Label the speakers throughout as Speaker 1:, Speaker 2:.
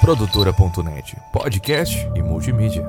Speaker 1: Produtora.net, podcast e multimídia.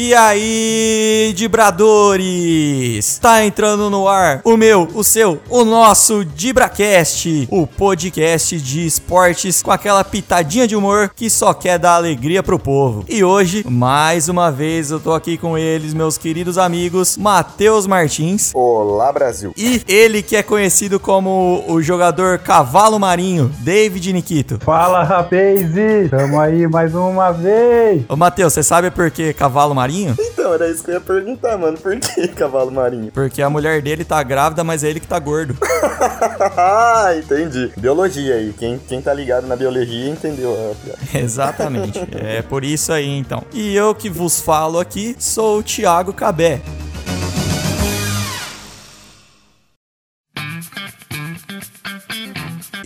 Speaker 2: E aí, Dibradores! Tá entrando no ar o meu, o seu, o nosso Dibracast, o podcast de esportes com aquela pitadinha de humor que só quer dar alegria pro povo. E hoje, mais uma vez, eu tô aqui com eles, meus queridos amigos, Matheus Martins.
Speaker 3: Olá, Brasil.
Speaker 2: E ele que é conhecido como o jogador Cavalo Marinho, David Nikito.
Speaker 4: Fala, rapaz! Tamo aí mais uma vez!
Speaker 2: Ô, Matheus, você sabe por que Cavalo Marinho?
Speaker 3: Então, era isso que eu ia perguntar, mano. Por que cavalo marinho?
Speaker 2: Porque a mulher dele tá grávida, mas é ele que tá gordo.
Speaker 3: ah, entendi. Biologia aí. Quem, quem tá ligado na biologia entendeu a.
Speaker 2: Exatamente. É por isso aí, então. E eu que vos falo aqui sou o Thiago Cabé.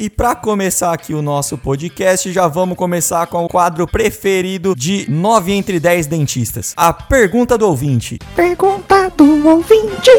Speaker 2: E para começar aqui o nosso podcast, já vamos começar com o quadro preferido de 9 entre 10 dentistas. A pergunta do ouvinte.
Speaker 5: Pergunta do ouvinte.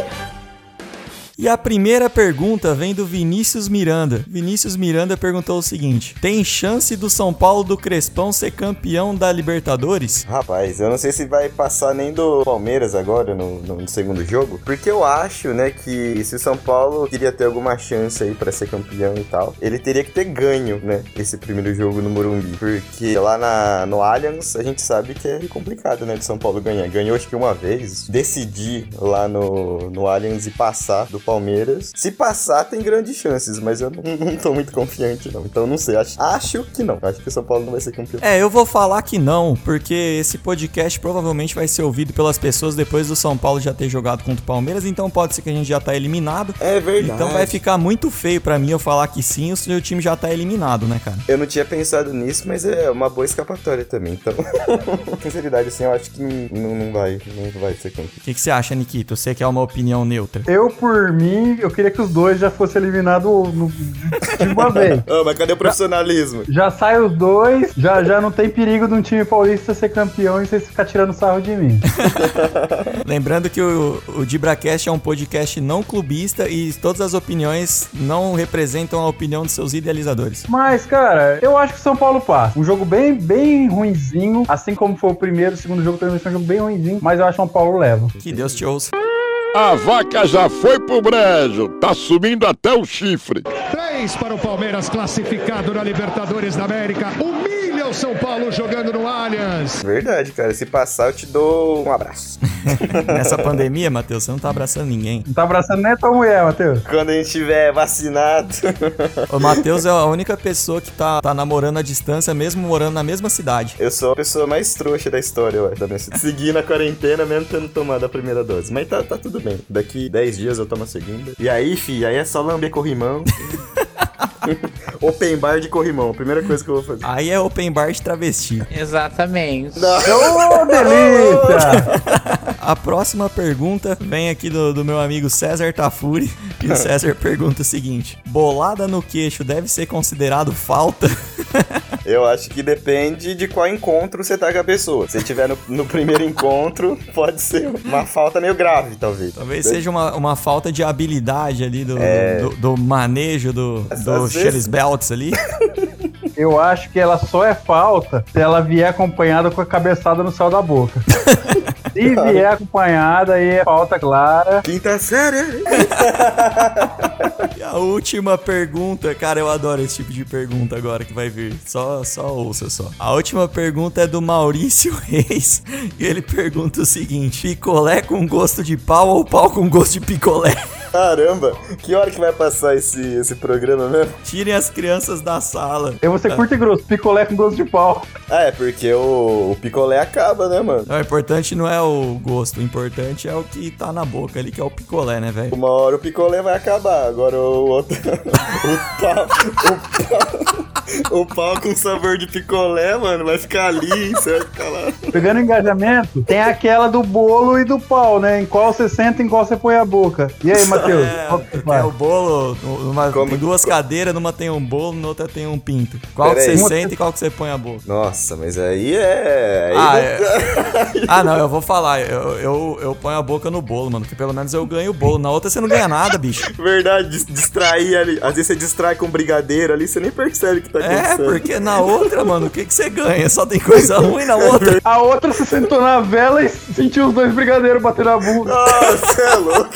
Speaker 2: E a primeira pergunta vem do Vinícius Miranda. Vinícius Miranda perguntou o seguinte: Tem chance do São Paulo do Crespão ser campeão da Libertadores?
Speaker 3: Rapaz, eu não sei se vai passar nem do Palmeiras agora no, no segundo jogo, porque eu acho, né, que se o São Paulo queria ter alguma chance aí para ser campeão e tal, ele teria que ter ganho, né, esse primeiro jogo no Morumbi, porque lá na, no Allianz a gente sabe que é complicado, né, de São Paulo ganhar. Ganhou acho que uma vez, decidir lá no, no Allianz e passar do Palmeiras. Se passar, tem grandes chances, mas eu não, não tô muito confiante, não. Então não sei. Acho, acho que não. Acho que o São Paulo não vai ser campeão.
Speaker 2: É, eu vou falar que não, porque esse podcast provavelmente vai ser ouvido pelas pessoas depois do São Paulo já ter jogado contra o Palmeiras, então pode ser que a gente já tá eliminado.
Speaker 3: É verdade.
Speaker 2: Então vai ficar muito feio para mim eu falar que sim, o seu time já tá eliminado, né, cara?
Speaker 3: Eu não tinha pensado nisso, mas é uma boa escapatória também. Então, com sinceridade, assim, eu acho que não, não vai, não vai ser campeão.
Speaker 2: O que, que você acha, Nikito? Você que é uma opinião neutra.
Speaker 4: Eu, por mim, eu queria que os dois já fossem eliminados no- de uma vez.
Speaker 3: Ah, mas cadê o profissionalismo?
Speaker 4: Já sai os dois, já, já não tem perigo de um time paulista ser campeão e vocês ficar tirando sarro de mim.
Speaker 2: Lembrando que o, o Dibracast é um podcast não clubista e todas as opiniões não representam a opinião dos seus idealizadores.
Speaker 4: Mas, cara, eu acho que o São Paulo passa. Um jogo bem, bem ruinzinho, assim como foi o primeiro, o segundo jogo também foi um jogo bem ruinzinho, mas eu acho que o São Paulo leva.
Speaker 2: Que Deus te ouça.
Speaker 6: A vaca já foi pro brejo, tá subindo até o chifre.
Speaker 7: Três para o Palmeiras classificado na Libertadores da América. O São Paulo jogando no Allianz.
Speaker 3: Verdade, cara. Se passar, eu te dou um abraço.
Speaker 2: Nessa pandemia, Matheus, você não tá abraçando ninguém.
Speaker 4: Não tá abraçando nem a tua mulher, Matheus.
Speaker 3: Quando a gente tiver vacinado.
Speaker 2: O Matheus é a única pessoa que tá, tá namorando à distância, mesmo morando na mesma cidade.
Speaker 3: Eu sou a pessoa mais trouxa da história, ué. Da minha... Seguir na quarentena mesmo tendo tomado a primeira dose. Mas tá, tá tudo bem. Daqui 10 dias eu tomo a segunda. E aí, fi, aí é só lamber corrimão. Open bar de corrimão. a Primeira coisa que eu vou fazer.
Speaker 2: Aí é open bar de travesti.
Speaker 5: Exatamente.
Speaker 4: Ô, delícia!
Speaker 2: A próxima pergunta vem aqui do, do meu amigo César Tafuri. E o César pergunta o seguinte: Bolada no queixo deve ser considerado falta?
Speaker 3: Eu acho que depende de qual encontro você tá com a pessoa. Se tiver no, no primeiro encontro, pode ser uma falta meio grave, talvez.
Speaker 2: Talvez seja uma, uma falta de habilidade ali do,
Speaker 3: É.
Speaker 2: do, do manejo do,
Speaker 3: Às
Speaker 2: do
Speaker 3: vezes-
Speaker 2: Belts ali.
Speaker 4: Eu acho que ela só é falta se ela vier acompanhada com a cabeçada no céu da boca. Se vier acompanhada, aí é falta clara.
Speaker 3: Quinta série.
Speaker 2: E a última pergunta, cara, eu adoro esse tipo de pergunta agora que vai vir. Só, só ouça só. A última pergunta é do Maurício Reis. E ele pergunta o seguinte: picolé com gosto de pau ou pau com gosto de picolé?
Speaker 3: Caramba, que hora que vai passar esse, esse programa mesmo?
Speaker 2: Tirem as crianças da sala.
Speaker 4: Eu vou ser curto e grosso, picolé com gosto de pau.
Speaker 3: Ah, é porque o, o picolé acaba, né, mano?
Speaker 2: Não, o importante não é o gosto, o importante é o que tá na boca ali, que é o picolé, né, velho?
Speaker 3: Uma hora o picolé vai acabar, agora o outro. o pau. O pau. O pau com sabor de picolé, mano, vai ficar ali, você vai ficar lá.
Speaker 4: Pegando engajamento, tem aquela do bolo e do pau, né? Em qual você senta, em qual você põe a boca. E aí, Matheus? Matheus?
Speaker 2: É,
Speaker 4: que você faz?
Speaker 2: o bolo, numa,
Speaker 3: Como-
Speaker 2: tem duas cadeiras, numa tem um bolo, na outra tem um pinto. Qual que
Speaker 3: Pera
Speaker 2: você
Speaker 3: aí.
Speaker 2: senta e qual que você põe a boca?
Speaker 3: Nossa, mas aí é. Aí
Speaker 2: Ah,
Speaker 3: não-
Speaker 2: é. ah, não, eu vou falar. Eu, eu, eu ponho a boca no bolo, mano, que pelo menos eu ganho o bolo. Na outra você não ganha nada, bicho.
Speaker 3: Verdade, dis- distrair ali. Às vezes você distrai com um brigadeiro ali, você nem percebe o que tá
Speaker 2: É,
Speaker 3: acontecendo.
Speaker 2: porque na outra, mano, o que, que você ganha? Só tem coisa ruim na outra.
Speaker 4: A outra se sentou na vela e sentiu os dois brigadeiros bater na bunda.
Speaker 3: Nossa, é louco.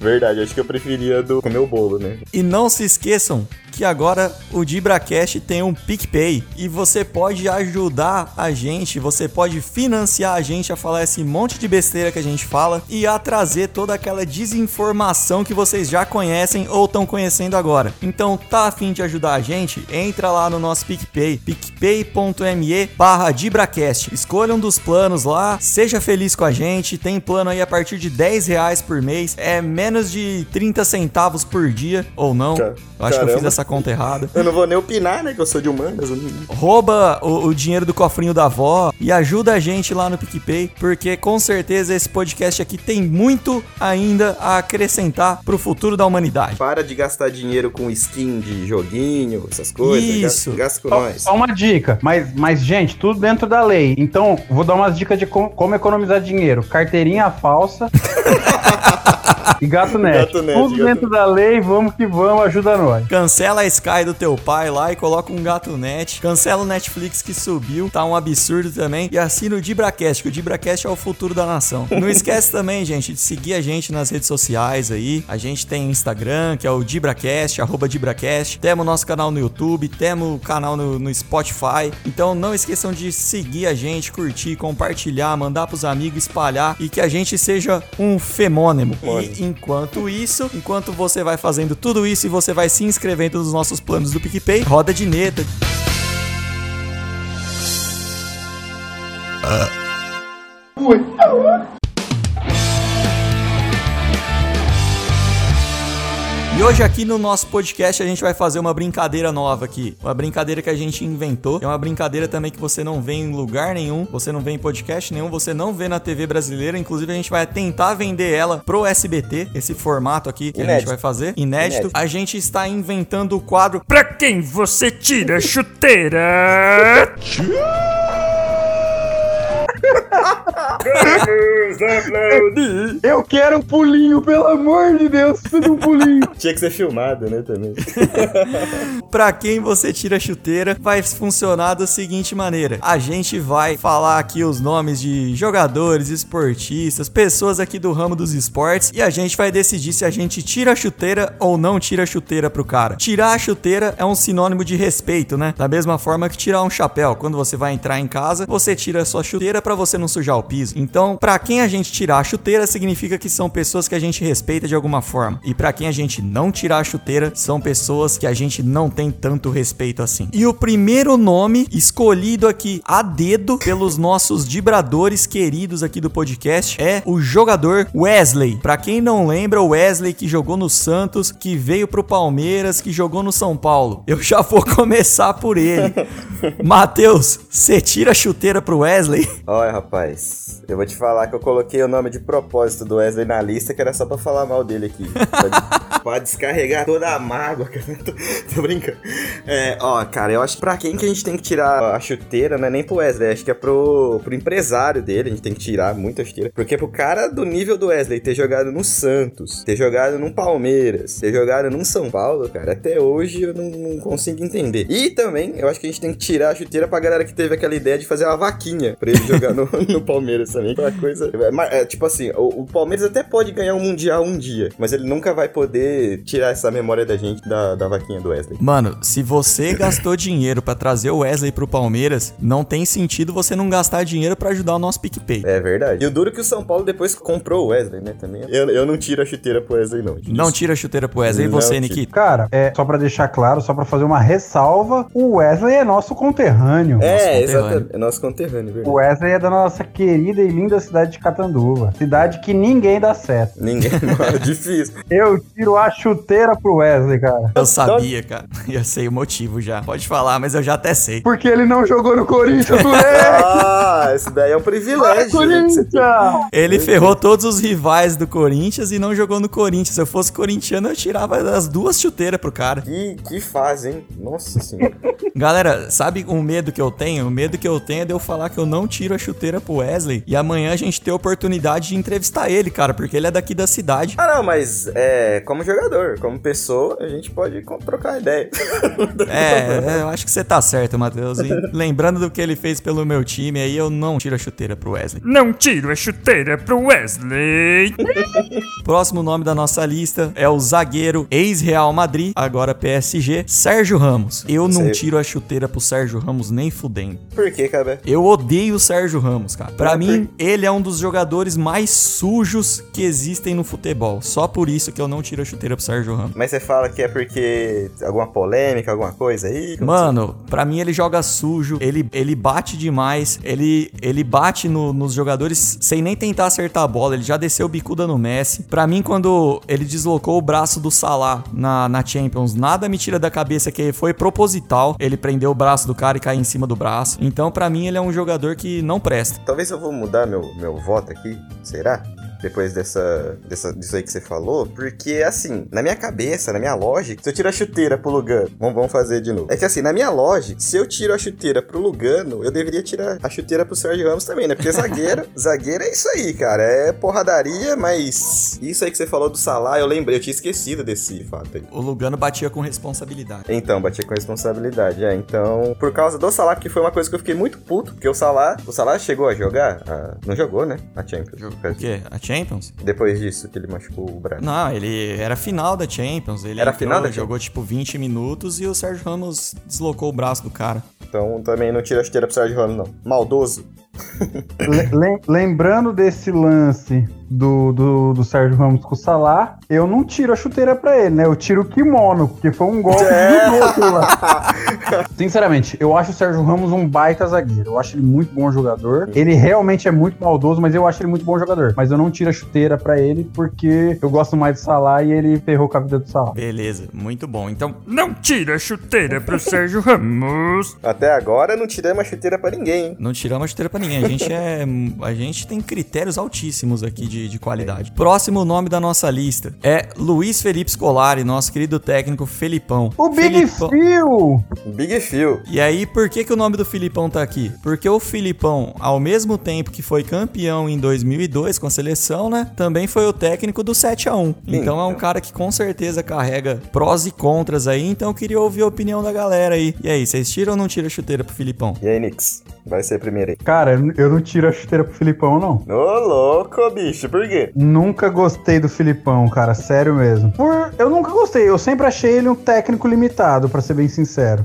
Speaker 3: Verdade, acho que eu preferia do comer o bolo, né?
Speaker 2: E não se esqueçam que agora o DibraCast tem um PicPay e você pode ajudar a gente, você pode financiar a gente a falar esse monte de besteira que a gente fala e a trazer toda aquela desinformação que vocês já conhecem ou estão conhecendo agora. Então, tá afim de ajudar a gente? Entra lá no nosso PicPay, picpay.me barra DibraCast. Escolha um dos planos lá, seja feliz com a gente, tem plano aí a partir de 10 reais por mês, é menos de 30 centavos por dia, ou não. Eu acho que eu fiz
Speaker 3: caramba.
Speaker 2: essa conta errada.
Speaker 3: Eu não vou nem opinar, né? Que eu sou de humanas.
Speaker 2: Rouba o, o dinheiro do cofrinho da avó e ajuda a gente lá no PicPay, porque com certeza esse podcast aqui tem muito ainda a acrescentar pro futuro da humanidade.
Speaker 3: Para de gastar dinheiro com skin de joguinho, essas coisas.
Speaker 2: Isso.
Speaker 3: Gasta, gasta com
Speaker 4: Só,
Speaker 3: nós.
Speaker 4: só uma dica, mas, mas, gente, tudo dentro da lei. Então, vou dar umas dicas de com- como economizar dinheiro. Carteirinha falsa e gato net.
Speaker 3: Gato net,
Speaker 4: tudo
Speaker 3: gato
Speaker 4: dentro da lei, vamos que vamos, ajuda nós.
Speaker 2: Cancela a Sky do teu pai lá e coloca um gato net. Cancela o Netflix que subiu, tá um absurdo também. E assina o DibraCast, que o DibraCast é o futuro da nação. Não esquece também, gente, de seguir a gente nas redes sociais aí. A gente tem Instagram, que é o DibraCast, arroba DibraCast. Temos nosso canal no YouTube, temos o canal no, no Spotify. Então não esqueçam de seguir a gente, curtir, compartilhar, mandar pros amigos, espalhar e que a gente seja um femônimo. E enquanto isso, enquanto você vai fazendo tudo isso e você vai se inscrevendo nos nossos planos do PicPay, roda de neta. E hoje aqui no nosso podcast a gente vai fazer uma brincadeira nova aqui. Uma brincadeira que a gente inventou. É uma brincadeira também que você não vê em lugar nenhum, você não vê em podcast nenhum, você não vê na TV brasileira. Inclusive a gente vai tentar vender ela pro SBT, esse formato aqui que a gente
Speaker 3: Inédito.
Speaker 2: vai fazer. Inédito.
Speaker 3: Inédito.
Speaker 2: A gente está inventando o quadro Pra quem você tira
Speaker 4: Eu quero um pulinho, pelo amor de Deus, preciso de um pulinho.
Speaker 3: Tinha que ser filmado, né, também.
Speaker 2: Pra quem você tira a chuteira, vai funcionar da seguinte maneira: a gente vai falar aqui os nomes de jogadores, esportistas, pessoas aqui do ramo dos esportes e a gente vai decidir se a gente tira a chuteira ou não tira a chuteira pro cara. Tirar a chuteira é um sinônimo de respeito, né? Da mesma forma que tirar um chapéu. Quando você vai entrar em casa, você tira a sua chuteira pra você não sujar o piso. Então, pra quem a gente tirar a chuteira, significa que são pessoas que a gente respeita de alguma forma. E pra quem a gente não tirar a chuteira, são pessoas que a gente não tem tanto respeito assim. E o primeiro nome escolhido aqui a dedo pelos nossos vibradores queridos aqui do podcast é o jogador Wesley. Pra quem não lembra, o Wesley que jogou no Santos, que veio pro Palmeiras, que jogou no São Paulo. Eu já vou começar por ele. Matheus, você tira a chuteira pro Wesley?
Speaker 3: Olha, rapaz, eu vou te falar que eu coloquei o nome de propósito do Wesley na lista, que era só pra falar mal dele aqui. pra descarregar toda a mágoa, cara. Tô, tô brincando. É, ó, cara, eu acho que pra quem que a gente tem que tirar a chuteira, não é nem pro Wesley, acho que é pro, pro empresário dele, a gente tem que tirar muita chuteira. Porque pro cara do nível do Wesley ter jogado no Santos, ter jogado no Palmeiras, ter jogado no São Paulo, cara, até hoje eu não, não consigo entender. E também, eu acho que a gente tem que tirar a chuteira pra galera que teve aquela ideia de fazer uma vaquinha pra ele jogar no, no Palmeiras também. é Uma coisa. é, é, tipo assim, o, o Palmeiras até pode ganhar um Mundial um dia, mas ele nunca vai poder tirar essa memória da gente da, da vaquinha do Wesley.
Speaker 2: Mano, se você gastou dinheiro pra trazer o Wesley pro Palmeiras, não tem sentido você não gastar dinheiro pra ajudar o nosso PicPay.
Speaker 3: É verdade. E o duro é que o São Paulo depois comprou o Wesley, né? Também. Eu, eu não tiro a chuteira pro Wesley, não.
Speaker 2: Não tira a chuteira pro Wesley. E
Speaker 3: Não
Speaker 2: você,
Speaker 3: tira.
Speaker 2: Nikita?
Speaker 4: Cara, é só pra deixar claro, só pra fazer uma ressalva, o Wesley é nosso conterrâneo.
Speaker 3: É,
Speaker 2: conterrâneo.
Speaker 3: exatamente. É nosso conterrâneo,
Speaker 4: O
Speaker 3: verdade.
Speaker 4: Wesley é da nossa querida e linda cidade de Catanduva. Cidade que ninguém dá certo.
Speaker 3: Ninguém mora difícil.
Speaker 4: Eu tiro a chuteira pro Wesley, cara.
Speaker 2: Eu sabia, cara. Eu sei o motivo já. Pode falar, mas eu já até sei.
Speaker 4: Porque ele não jogou no Corinthians, moleque!
Speaker 3: Ah, esse daí é um privilégio.
Speaker 4: Corinthians!
Speaker 2: Ele ferrou todos os rivais do Corinthians e não jogou no Corinthians. Se eu fosse corintiano, eu tirava as duas chuteiras pro cara.
Speaker 3: Que, que fase, hein? Nossa senhora.
Speaker 2: Galera, sabe o medo que eu tenho? O medo que eu tenho é de eu falar que eu não tiro a chuteira pro Wesley e amanhã a gente ter a oportunidade de entrevistar ele, cara, porque ele é daqui da cidade.
Speaker 3: Ah, não, mas é, como jogador, como pessoa, a gente pode trocar ideia.
Speaker 2: É, é, eu acho que você tá certo, Matheus. E lembrando do que ele fez pelo meu time aí, eu não tiro a chuteira pro Wesley.
Speaker 8: Não tiro a chuteira pro Wesley.
Speaker 2: Próximo nome da nossa lista é o zagueiro ex-Real Madrid, agora PSG, Sérgio Ramos. Eu não
Speaker 3: Sei.
Speaker 2: tiro a chuteira pro Sérgio Ramos nem fudendo.
Speaker 3: Por que, Cabé?
Speaker 2: Eu odeio o Sérgio Ramos, cara. Pra
Speaker 3: É,
Speaker 2: mim, ele é um dos jogadores mais sujos que existem no futebol. Só por isso que eu não tiro a chuteira pro Sérgio Ramos.
Speaker 3: Mas você fala que é porque alguma polêmica, alguma coisa aí?
Speaker 2: Mano, pra mim ele joga sujo, ele, ele bate demais, ele, ele bate no- nos jogadores sem nem tentar acertar a bola, ele já desceu bicuda no Messi. Pra mim, quando ele deslocou o braço do Salah na, na Champions, nada me tira da cabeça que foi proposital, ele prendeu o braço do cara e caiu em cima do braço. Então, pra mim, ele é um jogador que não presta.
Speaker 3: Talvez eu vou mudar meu, meu voto aqui, será? Depois dessa, dessa, disso aí que você falou, porque assim, na minha cabeça, na minha lógica, se eu tiro a chuteira pro Lugano, vamos, vamos fazer de novo. É que assim, na minha lógica, se eu tiro a chuteira pro Lugano, eu deveria tirar a chuteira pro Sérgio Ramos também, né? Porque zagueiro, zagueiro é isso aí, cara. É porradaria, mas isso aí que você falou do Salah, eu lembrei, eu tinha esquecido desse fato aí.
Speaker 2: O Lugano batia com responsabilidade.
Speaker 3: Então, bati com responsabilidade, é. Então, por causa do Salah, que foi uma coisa que eu fiquei muito puto, porque o Salah, o Salah chegou a jogar, ah, não jogou, né? A Champions.
Speaker 2: O quê? A Champions?
Speaker 3: Depois disso que ele machucou o braço.
Speaker 2: Não, ele era final da Champions. Ele
Speaker 3: Era
Speaker 2: entrou,
Speaker 3: final da
Speaker 2: jogou tipo 20 minutos e o Sérgio Ramos deslocou o braço do cara.
Speaker 3: Então, também não tira a chuteira pro Sérgio Ramos, não. Maldoso.
Speaker 4: Le- lem- lembrando desse lance do, do, do Sérgio Ramos com o Salah, eu não tiro a chuteira pra ele, né? Eu tiro o kimono, porque foi um golpe
Speaker 3: É.
Speaker 4: do outro lá. Sinceramente, eu acho o Sérgio Ramos um baita zagueiro. Eu acho ele muito bom jogador. Ele realmente é muito maldoso, mas eu acho ele muito bom jogador. Mas eu não tiro a chuteira pra ele porque eu gosto mais do Salah e ele ferrou com a vida do Salah.
Speaker 2: Beleza, muito bom. Então,
Speaker 8: Não tira a chuteira pro Sérgio Ramos.
Speaker 3: Até agora não tiramos a chuteira pra ninguém, hein?
Speaker 2: não tiramos a chuteira pra ninguém. A gente é. A gente tem critérios altíssimos aqui de, de qualidade. Próximo nome da nossa lista é Luiz Felipe Scolari, nosso querido técnico Felipão.
Speaker 4: O Big
Speaker 2: Felipão-
Speaker 4: Phil!
Speaker 3: Big Phil.
Speaker 2: E aí, por que, que o nome do Filipão tá aqui? Porque o Filipão, ao mesmo tempo que foi campeão em 2002 com a seleção, né? Também foi o técnico do 7 a 1 Então é um cara que com certeza carrega prós e contras aí. Então eu queria ouvir a opinião da galera aí. E aí, vocês tiram ou não tiram a chuteira pro Filipão?
Speaker 3: E aí, Nix? Vai ser primeiro aí.
Speaker 4: Cara, eu não tiro a chuteira pro Filipão, não.
Speaker 3: Ô, louco, bicho. Por quê?
Speaker 4: Nunca gostei do Filipão, cara, sério mesmo. Por, eu nunca gostei, eu sempre achei ele um técnico limitado, pra ser bem sincero.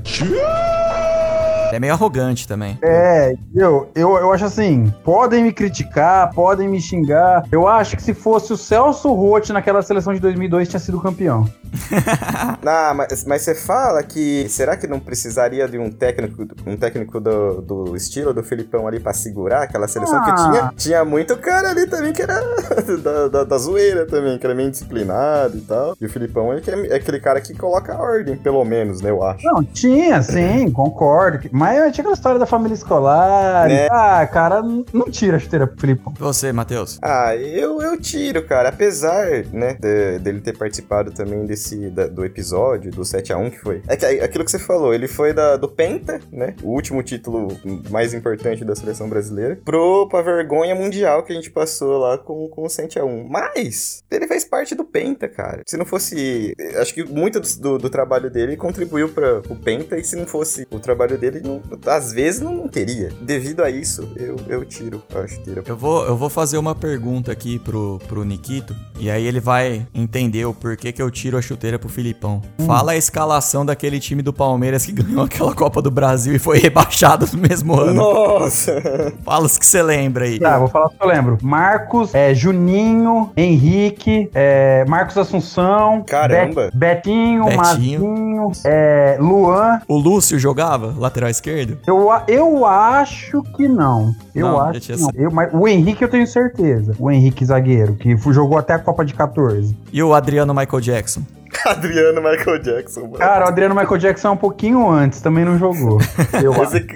Speaker 2: É meio arrogante também.
Speaker 4: É, eu, eu, eu acho assim, podem me criticar, podem me xingar. Eu acho que se fosse o Celso Roth naquela seleção de 2002 tinha sido campeão.
Speaker 3: Ah, mas, mas você fala que será que não precisaria de um técnico, um técnico do, do estilo do Filipão ali pra segurar aquela seleção que
Speaker 4: Ah.
Speaker 3: tinha? Tinha muito cara ali também que era da, da, da zoeira também, que era meio disciplinado e tal. E o Filipão que é, é aquele cara que coloca ordem, pelo menos, né, eu acho.
Speaker 4: Não, tinha, sim, concordo. Mas tinha aquela história da família escolar.
Speaker 3: Né?
Speaker 4: Ah, cara, não tira a chuteira pro Filipão.
Speaker 2: Você, Matheus?
Speaker 3: Ah, eu, eu tiro, cara. Apesar, né, de- dele ter participado também desse, da- do episódio, do 7x1 que foi. É que é aquilo que você falou, ele foi da, do Penta, né, o último título mais importante da seleção brasileira, pro, pra vergonha mundial que a gente passou lá com, com o 7x1. Mas, ele fez parte do Penta, cara. Se não fosse... Acho que muito do, do, do trabalho dele contribuiu para o Penta, e se não fosse o trabalho dele, não- às vezes não, teria. Devido a isso, eu, eu tiro a chuteira.
Speaker 2: Eu vou, eu vou fazer uma pergunta aqui pro, pro Nikito, e aí ele vai entender o porquê que eu tiro a chuteira pro Filipão. Fala a escalação daquele time do Palmeiras que ganhou aquela Copa do Brasil e foi rebaixado no mesmo ano.
Speaker 3: Nossa!
Speaker 2: Fala os que você lembra aí.
Speaker 4: Tá, vou falar o que eu lembro. Marcos, é, Juninho, Henrique, é, Marcos Assunção.
Speaker 3: Caramba.
Speaker 4: Bet- Betinho,
Speaker 2: Betinho.
Speaker 4: Mazinho, é, Luan.
Speaker 2: O Lúcio jogava lateral esquerdo?
Speaker 4: Eu, eu acho que não. Eu
Speaker 2: Não,
Speaker 4: acho que não. Eu, mas o Henrique eu tenho certeza. O Henrique zagueiro, que jogou até a Copa de 14.
Speaker 2: E o Adriano Michael Jackson?
Speaker 3: Adriano Michael Jackson, mano.
Speaker 4: Cara, o Adriano Michael Jackson é um pouquinho antes, também não jogou. Eu
Speaker 3: Esse,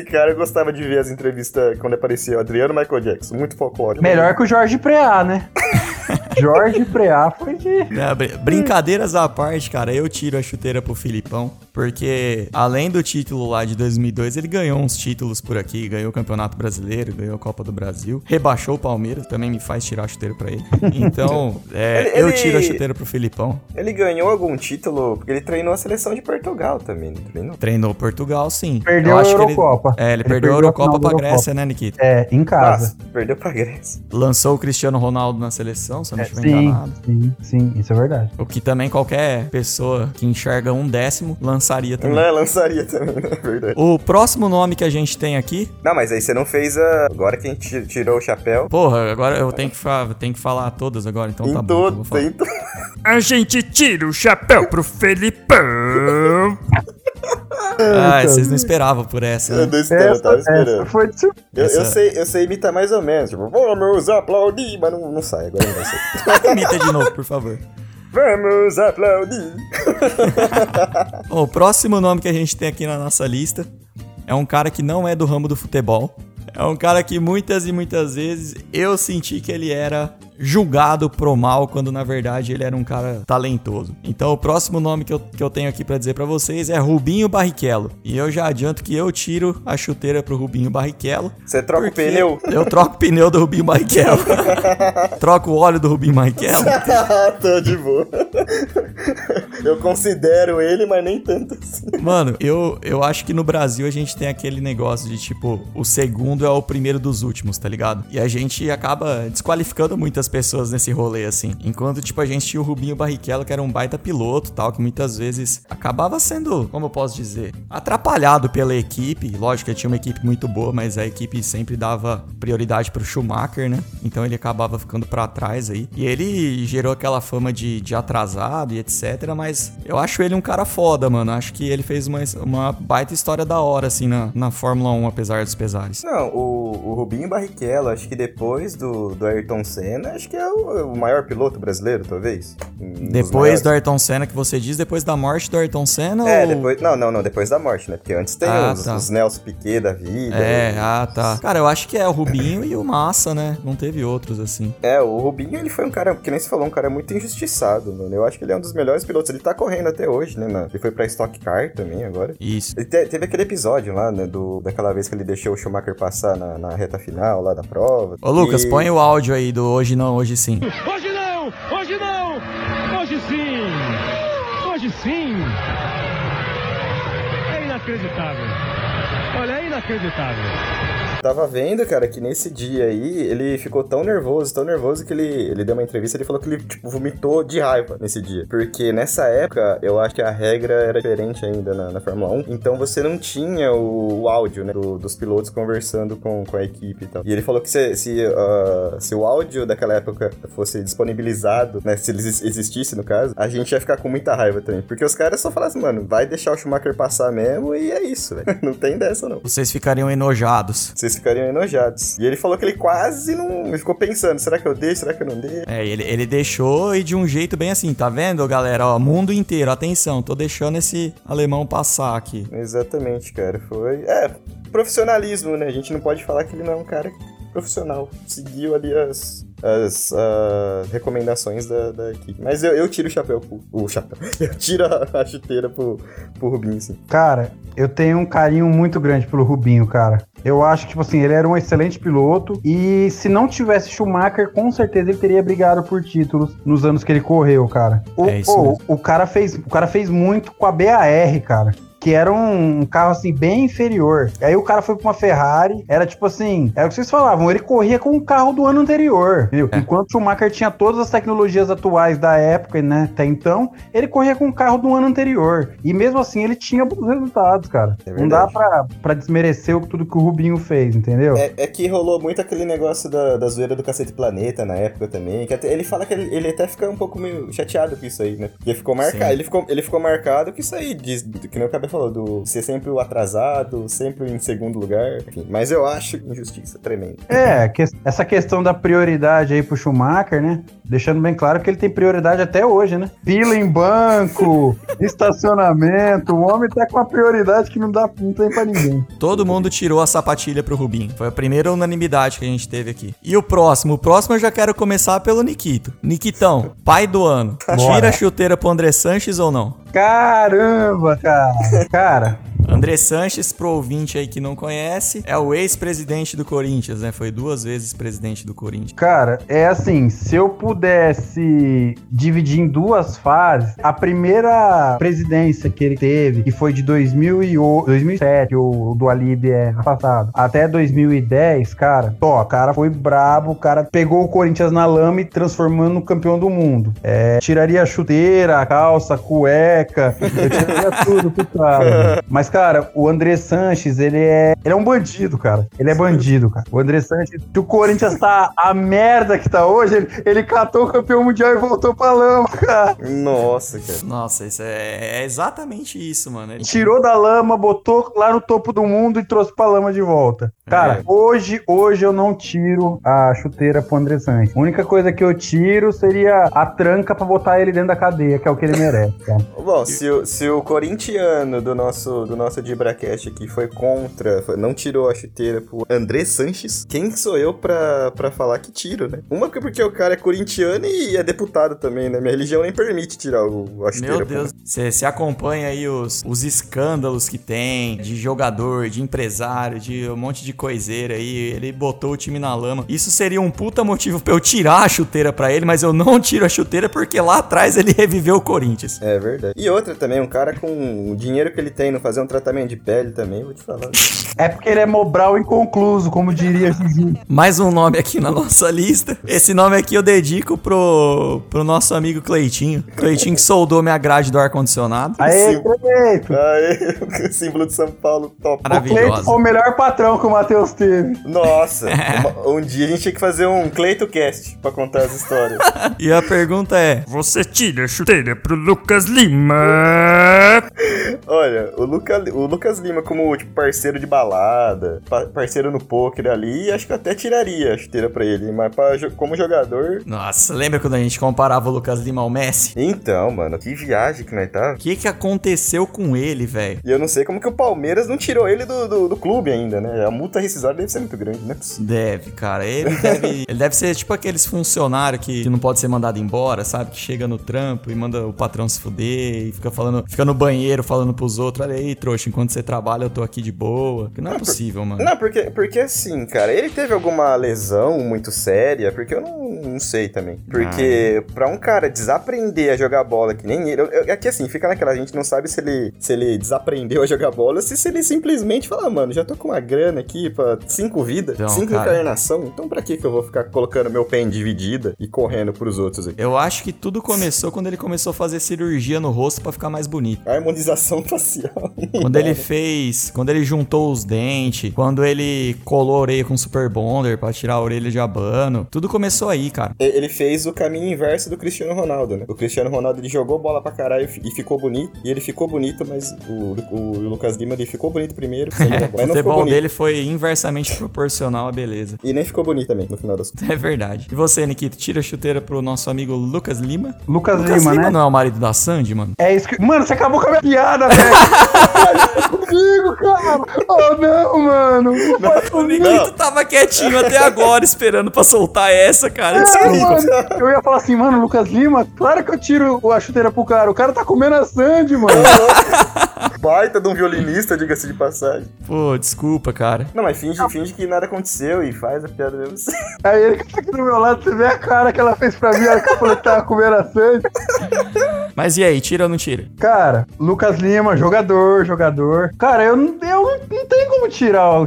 Speaker 3: esse cara eu gostava de ver as entrevistas quando aparecia o Adriano Michael Jackson. Muito folclórico.
Speaker 4: Melhor que o Jorge Preá, né? Jorge Preá foi de.
Speaker 2: Não, brincadeiras à parte, cara, eu tiro a chuteira pro Filipão, porque além do título lá de 2002, ele ganhou uns títulos por aqui, ganhou o Campeonato Brasileiro, ganhou a Copa do Brasil, rebaixou o Palmeiras, também me faz tirar a chuteira pra ele. Então, é,
Speaker 3: Ele-
Speaker 2: eu
Speaker 3: ele-
Speaker 2: tiro a chuteira pro Filipão.
Speaker 3: Ele ganhou algum título porque ele treinou a seleção de Portugal também, não treinou?
Speaker 2: Treinou Portugal, sim.
Speaker 4: Perdeu
Speaker 2: Eu
Speaker 4: a
Speaker 2: que ele-
Speaker 4: Eurocopa.
Speaker 2: É, ele,
Speaker 4: Ele
Speaker 2: perdeu a
Speaker 4: perdeu a
Speaker 2: Eurocopa pra
Speaker 4: Eurocopa.
Speaker 2: Grécia, né, Nikita?
Speaker 4: É, em casa.
Speaker 3: Nossa, perdeu pra Grécia.
Speaker 2: Lançou o Cristiano Ronaldo na seleção, se eu não
Speaker 4: É,
Speaker 2: estiver
Speaker 4: sim,
Speaker 2: enganado.
Speaker 4: sim, sim, isso é verdade.
Speaker 2: O que também qualquer pessoa que enxerga um décimo lançaria também.
Speaker 3: Não, lançaria também, é verdade.
Speaker 2: O próximo nome que a gente tem aqui.
Speaker 3: Não, mas aí você não fez a. Agora que a gente ti- tirou o chapéu.
Speaker 2: Porra, agora eu tenho que, fa- tenho que falar todas agora, então
Speaker 3: em
Speaker 2: tá bom.
Speaker 3: todo,
Speaker 2: vou falar.
Speaker 3: em to-
Speaker 8: A gente tira o chapéu pro Felipão.
Speaker 2: Ah, vocês não esperavam por essa,
Speaker 3: Eu
Speaker 2: né?
Speaker 3: não eu tava
Speaker 4: Essa, essa
Speaker 3: esperando.
Speaker 4: foi de
Speaker 3: Eu, eu sei, eu sei imitar mais ou menos. Tipo, vamos aplaudir, mas não, não sai, agora não vai sair.
Speaker 2: Imita de novo, por favor.
Speaker 3: Vamos aplaudir.
Speaker 2: Bom, o próximo nome que a gente tem aqui na nossa lista é um cara que não é do ramo do futebol. É um cara que muitas e muitas vezes eu senti que ele era julgado pro mal, quando na verdade ele era um cara talentoso. Então o próximo nome que eu, que eu tenho aqui pra dizer pra vocês é Rubinho Barrichello. E eu já adianto que eu tiro a chuteira pro Rubinho Barrichello.
Speaker 3: Você troca o pneu?
Speaker 2: Eu troco o pneu do Rubinho Barrichello. troco o óleo do Rubinho Barrichello.
Speaker 3: Tô de boa. Eu considero ele, mas nem tanto assim.
Speaker 2: Mano, eu, eu acho que no Brasil a gente tem aquele negócio de tipo, o segundo é o primeiro dos últimos, tá ligado? E a gente acaba desqualificando muitas pessoas nesse rolê, assim. Enquanto, tipo, a gente tinha o Rubinho Barrichello, que era um baita piloto tal, que muitas vezes acabava sendo, como eu posso dizer, atrapalhado pela equipe. Lógico que tinha uma equipe muito boa, mas a equipe sempre dava prioridade pro Schumacher, né? Então ele acabava ficando pra trás aí. E ele gerou aquela fama de, de atrasado e etc. Mas eu acho ele um cara foda, mano. Acho que ele fez uma, uma baita história da hora, assim, na, na Fórmula 1, apesar dos pesares.
Speaker 3: Não, o, o Rubinho Barrichello, acho que depois do, do Ayrton Senna, acho que é o, o maior piloto brasileiro, talvez.
Speaker 2: Depois do Ayrton Senna que você diz, depois da morte do Ayrton Senna
Speaker 3: É,
Speaker 2: ou...
Speaker 3: depois. Não, não, não, depois da morte, né? Porque antes tem
Speaker 2: Ah,
Speaker 3: os,
Speaker 2: tá.
Speaker 3: os Nelson Piquet da vida.
Speaker 2: É,
Speaker 3: e-
Speaker 2: ah, tá. Cara, eu acho que é o Rubinho e o Massa, né? Não teve outros, assim.
Speaker 3: É, o Rubinho, ele foi um cara, que nem você falou, um cara muito injustiçado, mano. Eu acho que ele é um dos melhores pilotos. Ele tá correndo até hoje, né? na- Ele foi pra Stock Car também agora.
Speaker 2: Isso.
Speaker 3: Ele te- teve aquele episódio lá, né? Do, daquela vez que ele deixou o Schumacher passar na, na reta final lá da prova.
Speaker 2: Ô, Lucas,
Speaker 3: E-
Speaker 2: põe o áudio aí do Hoje Não, Hoje Sim.
Speaker 7: Hoje não! Hoje não! Hoje sim! Hoje sim! É inacreditável! Olha, é inacreditável!
Speaker 3: Tava vendo, cara, que nesse dia aí, ele ficou tão nervoso, tão nervoso que ele, ele deu uma entrevista e ele falou que ele, tipo, vomitou de raiva nesse dia. Porque nessa época, eu acho que a regra era diferente ainda na, na Fórmula 1. Então você não tinha o, o áudio, né, do- dos pilotos conversando com, com a equipe e tal. E ele falou que se, se, ah, se o áudio daquela época fosse disponibilizado, né, se ele exis- existisse no caso, a gente ia ficar com muita raiva também. Porque os caras só falavam assim, mano, vai deixar o Schumacher passar mesmo e é isso, velho. Não tem dessa, não
Speaker 2: Vocês ficariam enojados.
Speaker 3: vocês ficariam enojados. E ele falou que ele quase não. Ele ficou pensando: será que eu deixo? Será que eu não deixo?
Speaker 2: É, ele, ele deixou e de um jeito bem assim, tá vendo, galera? Ó, mundo inteiro, atenção, tô deixando esse alemão passar aqui.
Speaker 3: Exatamente, cara. Foi. É, profissionalismo, né? A gente não pode falar que ele não é um cara profissional. Seguiu ali as. As ah, recomendações da, da equipe. Mas eu, eu tiro o chapéu pro. O chapéu. Eu tiro a, a chuteira pro, pro Rubinho, sim.
Speaker 4: Cara, eu tenho um carinho muito grande pelo Rubinho, cara. Eu acho que, tipo assim, ele era um excelente piloto. E se não tivesse Schumacher, com certeza ele teria brigado por títulos nos anos que ele correu, cara. O,
Speaker 2: É isso
Speaker 4: pô,
Speaker 2: mesmo.
Speaker 4: o cara fez, o cara fez muito com a BAR, cara. Que era um, carro assim bem inferior. Aí o cara foi pra uma Ferrari, era tipo assim, era o que vocês falavam, ele corria com o carro do ano anterior. entendeu?
Speaker 2: É.
Speaker 4: Enquanto o Schumacher tinha todas as tecnologias atuais da época, né? Até então, ele corria com o carro do ano anterior. E mesmo assim ele tinha bons resultados, cara.
Speaker 3: É
Speaker 4: Não dá pra, pra desmerecer o- tudo que o Rubinho fez, entendeu?
Speaker 3: É, é que rolou muito aquele negócio da, da zoeira do Cacete Planeta na época também. Que até- ele fala que ele, ele até fica um pouco meio chateado com isso aí, né? Porque ficou marcado. Ele ficou, ele ficou marcado com isso aí, de, que nem o Cabé falou, do ser sempre o atrasado, sempre em segundo lugar, enfim. Mas eu acho injustiça tremenda.
Speaker 4: É, que- essa questão da prioridade aí pro Schumacher, né? Deixando bem claro que ele tem prioridade até hoje, né? Fila em banco, estacionamento, o homem tá com uma prioridade que não dá não tem pra ninguém.
Speaker 2: Todo mundo tirou a sapatilha pro Rubinho. Foi a primeira unanimidade que a gente teve aqui. E o próximo? O próximo eu já quero começar pelo Nikito. Nikitão, pai do ano. Tira a chuteira pro André Sanches ou não?
Speaker 4: Caramba, cara. Cara,
Speaker 2: André Sanches, pro ouvinte aí que não conhece, é o ex-presidente do Corinthians, né? Foi duas vezes presidente do Corinthians.
Speaker 4: Cara, é assim, se eu pudesse dividir em duas fases, a primeira presidência que ele teve, que foi de 2008, 2007, o do Alib é afastado, até 2010, cara, ó, o cara foi brabo, o cara pegou o Corinthians na lama e transformando no campeão do mundo. É, tiraria a chuteira, a calça, a cueca, eu tiraria tudo pro cara. Mas, cara, o André Sanches, ele é, ele é um bandido, cara. Ele é bandido, cara. O André Sanches, se o Corinthians tá a merda que tá hoje, ele, ele catou o campeão mundial e voltou pra lama, cara.
Speaker 3: Nossa, cara.
Speaker 2: Nossa, isso é, é exatamente isso, mano. Ele-
Speaker 4: Tirou da lama, botou lá no topo do mundo e trouxe pra lama de volta. Cara,
Speaker 2: É.
Speaker 4: hoje, hoje eu não tiro a chuteira pro André Sanches. A única coisa que eu tiro seria a tranca pra botar ele dentro da cadeia, que é o que ele merece, cara.
Speaker 3: Bom, se o, se o corintiano do nosso, do nosso Dibracast aqui foi contra, foi- não tirou a chuteira pro André Sanches, quem sou eu pra, pra falar que tiro, né? Uma que porque o cara é corintiano e é deputado também, né? Minha religião nem permite tirar o, a chuteira.
Speaker 2: Meu Deus, você acompanha aí os, os escândalos que tem de jogador, de empresário, de um monte de coiseira aí. Ele botou o time na lama. Isso seria um puta motivo pra eu tirar a chuteira pra ele, mas eu não tiro a chuteira porque lá atrás ele reviveu o Corinthians.
Speaker 3: É verdade. E outra também, um cara com o dinheiro que ele tem, não fazer um tratamento de pele também, vou te falar.
Speaker 4: É porque ele é Mobral inconcluso, como diria Gigi.
Speaker 2: Mais um nome aqui na nossa lista. Esse nome aqui eu dedico pro, pro nosso amigo Cleitinho. Cleitinho que soldou minha grade do ar-condicionado.
Speaker 4: Aê. Cleito!
Speaker 3: Aê, o símbolo de São Paulo, top.
Speaker 4: O Cleito foi o melhor patrão que o Matheus teve.
Speaker 3: Nossa, uma- um dia a gente tinha que fazer um CleitoCast pra contar as histórias.
Speaker 2: E a pergunta é:
Speaker 8: Você tira a chuteira pro Lucas Lima.
Speaker 3: Olha, o, Luca, o Lucas Lima como tipo, parceiro de balada, pa- parceiro no poker ali, acho que até tiraria a chuteira pra ele, mas pra como jogador...
Speaker 2: Nossa, lembra quando a gente comparava o Lucas Lima ao Messi?
Speaker 3: Então, mano, que viagem que nós tá.
Speaker 2: O que que aconteceu com ele, velho?
Speaker 3: E eu não sei como que o Palmeiras não tirou ele do, do, do clube ainda, né? A multa rescisória deve ser muito grande, né?
Speaker 2: Deve, cara. Ele deve, ele deve ser tipo aqueles funcionários que, que não pode ser mandado embora, sabe? Que chega no trampo e manda o patrão se fuder e fica falando, fica no banheiro falando pros outros: olha aí, trouxa, enquanto você trabalha eu tô aqui de boa. Não é possível, mano.
Speaker 3: Não, porque, porque assim, cara, ele teve alguma lesão muito séria, porque eu não, não sei também. Porque pra um cara desaprender a jogar bola que nem ele. eu- eu- Aqui assim, fica naquela, a gente não sabe se ele, se ele desaprendeu a jogar bola ou se, se ele simplesmente fala, "Ah, mano, já tô com uma grana aqui pra cinco vidas,
Speaker 2: Então,
Speaker 3: cinco
Speaker 2: cara.
Speaker 3: encarnação, então pra que que eu vou ficar colocando meu pé em dividida e correndo pros outros aqui?
Speaker 2: Eu acho que tudo começou quando ele começou a fazer cirurgia no rosto pra ficar mais bonito.
Speaker 3: Harmonização facial.
Speaker 2: Quando ele fez, quando ele juntou os dentes, quando ele colou a orelha com super bonder pra tirar a orelha de abano, tudo começou aí, cara.
Speaker 3: Ele fez o caminho inverso do Cristiano Ronaldo, né? O Cristiano Ronaldo ele jogou bola pra caralho e ficou bonito. E ele ficou bonito, mas o, o, o Lucas Lima ele ficou bonito primeiro, bola,
Speaker 2: o futebol dele foi inversamente proporcional à beleza.
Speaker 3: E nem ficou bonito também, no final das contas.
Speaker 2: É verdade. E você, Nikito, tira a chuteira pro nosso amigo Lucas Lima?
Speaker 4: Lucas,
Speaker 2: Lucas
Speaker 4: Lima,
Speaker 2: Lima
Speaker 4: né?
Speaker 2: não é o marido da Sandy, mano?
Speaker 4: É isso que. Mano, você acabou com a minha piada, velho! Comigo, cara! Oh, não, mano! Não faz
Speaker 2: O Nikito tava quietinho até agora esperando pra soltar essa, cara. Desculpa.
Speaker 4: mano, eu ia falar assim, mano, Lucas Lima, claro que eu tiro a chuteira pro cara. O cara tá comendo a Sandy, mano.
Speaker 3: Baita de um violinista, diga-se de passagem.
Speaker 2: Pô, desculpa, cara.
Speaker 3: Não, mas finge, finge que nada aconteceu e faz a piada mesmo. assim.
Speaker 4: Aí ele que tá aqui do meu lado, você vê a cara que ela fez pra mim, a hora que eu falei que tava comendo a Sandy.
Speaker 2: Mas e aí, tira ou não tira?
Speaker 4: Cara, Lucas Lima, jogador, jogador. Cara, eu, não- eu não, tenho como tirar o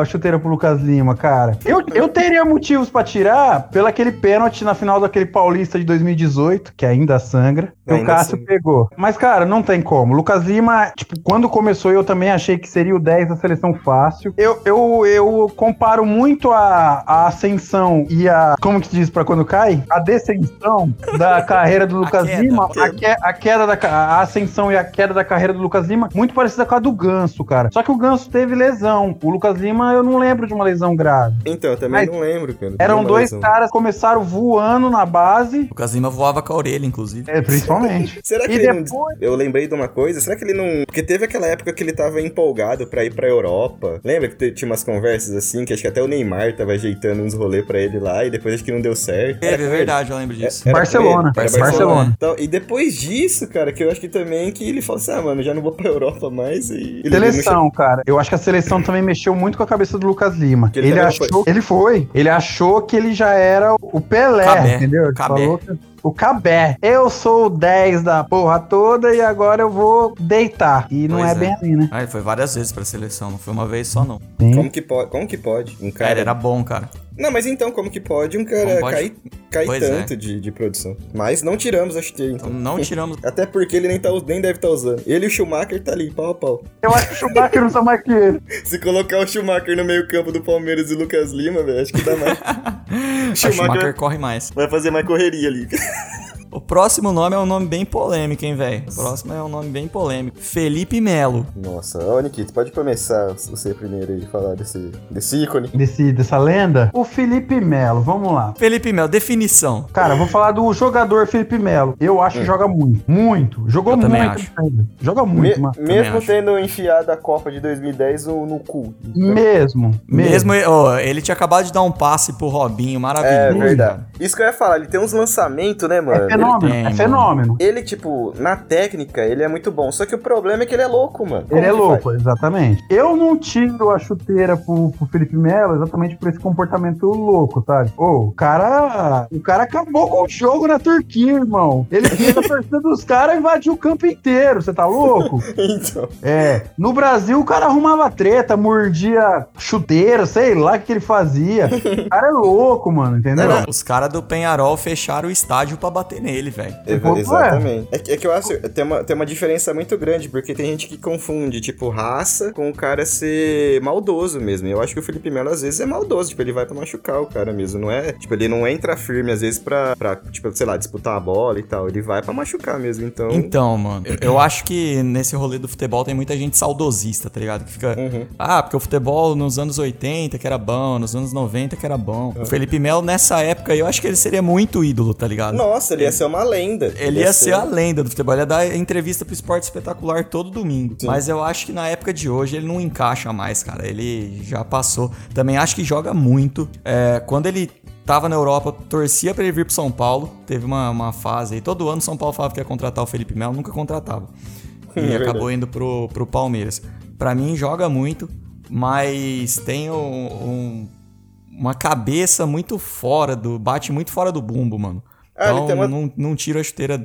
Speaker 4: a chuteira pro Lucas Lima, cara. Eu, eu teria motivos pra tirar pelo aquele pênalti na final daquele Paulista de 2018, que ainda sangra, que o Cássio
Speaker 3: sangra.
Speaker 4: pegou. Mas, cara, não tem como. Lucas Lima, tipo, quando começou, eu também achei que seria o 10 da seleção fácil. Eu, eu, eu comparo muito a, a ascensão e a. Como que se diz pra quando cai? A descensão da carreira do Lucas
Speaker 2: queda.
Speaker 4: Lima Lima, a, que- a queda da a ascensão e a queda da carreira do Lucas Lima, muito parecida com a do Ganso, cara. Só que o Ganso teve lesão. O Lucas Lima, eu não lembro de uma lesão grave.
Speaker 3: Então, eu também
Speaker 4: Mas
Speaker 3: não lembro, cara.
Speaker 4: Eram dois
Speaker 3: lesão.
Speaker 4: caras que começaram voando na base,
Speaker 2: Lucas Lima voava com a orelha, inclusive.
Speaker 4: é, principalmente.
Speaker 3: Será que
Speaker 4: E
Speaker 3: ele
Speaker 4: depois-
Speaker 3: não. Eu lembrei de uma coisa. Será que ele não. Porque teve aquela época que ele tava empolgado pra ir pra Europa. Lembra que te- tinha umas conversas assim, que acho que até o Neymar tava ajeitando uns rolês pra ele lá e depois acho que não deu certo.
Speaker 2: É,
Speaker 3: Era com
Speaker 2: verdade, eu lembro disso.
Speaker 3: Era com
Speaker 4: Barcelona.
Speaker 3: Era
Speaker 4: Barcelona.
Speaker 3: Então, e depois disso, cara, que eu acho que também que ele falou assim: ah, mano, já não vou pra Europa mais. E ele
Speaker 4: Seleção, cara. Eu acho que a seleção também mexeu muito com a cabeça do Lucas Lima.
Speaker 3: Ele
Speaker 4: Ele, achou. Ele foi. Ele achou que ele já era o Pelé,
Speaker 2: Cabé.
Speaker 4: entendeu? Ele
Speaker 2: Cabé.
Speaker 4: falou que- O Cabé. Eu sou o 10 da porra toda e agora eu vou deitar. E não é,
Speaker 2: é.
Speaker 4: bem assim, né?
Speaker 2: Ah, ele foi várias vezes pra seleção, não foi uma vez só, não.
Speaker 3: Como que pode? Como que pode? Um
Speaker 2: Cara,
Speaker 3: cara.
Speaker 2: era bom, cara.
Speaker 3: Não, mas então, como que pode um cara
Speaker 2: pode?
Speaker 3: cair, cair
Speaker 2: Pois é.
Speaker 3: tanto de, de produção? Mas não tiramos a chuteira, então.
Speaker 2: Então não tiramos.
Speaker 3: Até porque ele nem, tá, nem deve estar usando. Ele e o Schumacher tá ali, pau a pau.
Speaker 4: Eu acho que o Schumacher usa mais que ele.
Speaker 3: Se colocar o Schumacher no meio campo do Palmeiras e o Lucas Lima, velho, acho que dá mais.
Speaker 2: A Schumacher corre mais.
Speaker 3: vai fazer mais correria ali.
Speaker 2: O próximo nome é um nome bem polêmico, hein, velho? O próximo é um nome bem polêmico. Felipe Melo.
Speaker 3: Nossa, ô Nikito, pode começar você primeiro aí falar desse, desse ícone.
Speaker 4: Desse, dessa lenda. O Felipe Melo, vamos lá.
Speaker 2: Felipe Melo, definição.
Speaker 4: Cara, eu vou falar do jogador Felipe Melo. Eu acho que joga muito. Muito. Jogou
Speaker 2: Eu também
Speaker 4: muito.
Speaker 2: acho.
Speaker 4: ainda. Joga muito,
Speaker 3: Me-
Speaker 4: mano.
Speaker 3: mesmo
Speaker 2: acho.
Speaker 3: tendo enfiado a Copa de 2010 no, no cu.
Speaker 4: Mesmo.
Speaker 2: Mesmo, ó, ele tinha acabado de dar um passe pro Robinho,
Speaker 3: É
Speaker 2: maravilhoso.
Speaker 3: verdade. Isso que eu ia falar, ele tem uns lançamentos, né, mano?
Speaker 4: É fenômeno.
Speaker 2: tem,
Speaker 4: é fenômeno.
Speaker 3: Ele, tipo, na técnica, ele é muito bom. Só que o problema é que ele é louco, mano.
Speaker 4: Ele
Speaker 3: Como
Speaker 4: é
Speaker 3: que
Speaker 4: louco,
Speaker 3: faz?
Speaker 4: exatamente. Eu não tiro a chuteira pro, pro Felipe Melo exatamente por esse comportamento louco, tá? Ô, o cara. O cara acabou com o jogo na Turquia, irmão. Ele fez a torcida dos caras e invadiu o campo inteiro. Você tá louco?
Speaker 3: Então,
Speaker 4: É. No Brasil, o cara arrumava treta, mordia chuteira, sei lá o que, ele fazia. O cara é louco, mano, entendeu?
Speaker 2: Não, os caras do Penharol fecharam o estádio pra bater nele, velho.
Speaker 3: é-
Speaker 4: Pô,
Speaker 3: exatamente. É que, é que eu acho tem uma, tem uma diferença muito grande, porque tem gente que confunde, tipo, raça com o cara ser maldoso mesmo. Eu acho que o Felipe Melo, às vezes, é maldoso. Tipo, ele vai pra machucar o cara mesmo. Não é. Tipo, ele não entra firme, às vezes, pra, pra tipo, sei lá, disputar a bola e tal. Ele vai pra machucar mesmo. Então.
Speaker 2: Então, mano, eu, eu acho que nesse rolê do futebol tem muita gente saudosista, tá ligado? Que fica.
Speaker 3: Uhum.
Speaker 2: Ah, porque o futebol nos anos 80 que era bom, nos anos 90 que era bom. O Felipe Melo, nessa época, eu acho que ele seria muito ídolo, tá ligado?
Speaker 3: Nossa, ele ia ser uma lenda.
Speaker 2: Ele ia ser a lenda do futebol, ele ia dar entrevista pro esporte espetacular todo domingo. Mas eu acho que na época de hoje ele não encaixa mais, cara. Ele já passou. Também acho que joga muito. É, quando ele tava na Europa, torcia pra ele vir pro São Paulo. Teve uma, uma fase aí. Todo ano São Paulo falava que ia contratar o Felipe Melo, nunca contratava. E
Speaker 3: É
Speaker 2: acabou
Speaker 3: verdade.
Speaker 2: indo pro, pro Palmeiras. Pra mim, joga muito, mas tem um- um- uma cabeça muito fora do. bate muito fora do bumbo, mano.
Speaker 3: Ah,
Speaker 2: Então,
Speaker 3: uma-
Speaker 2: não, não tiro a chuteira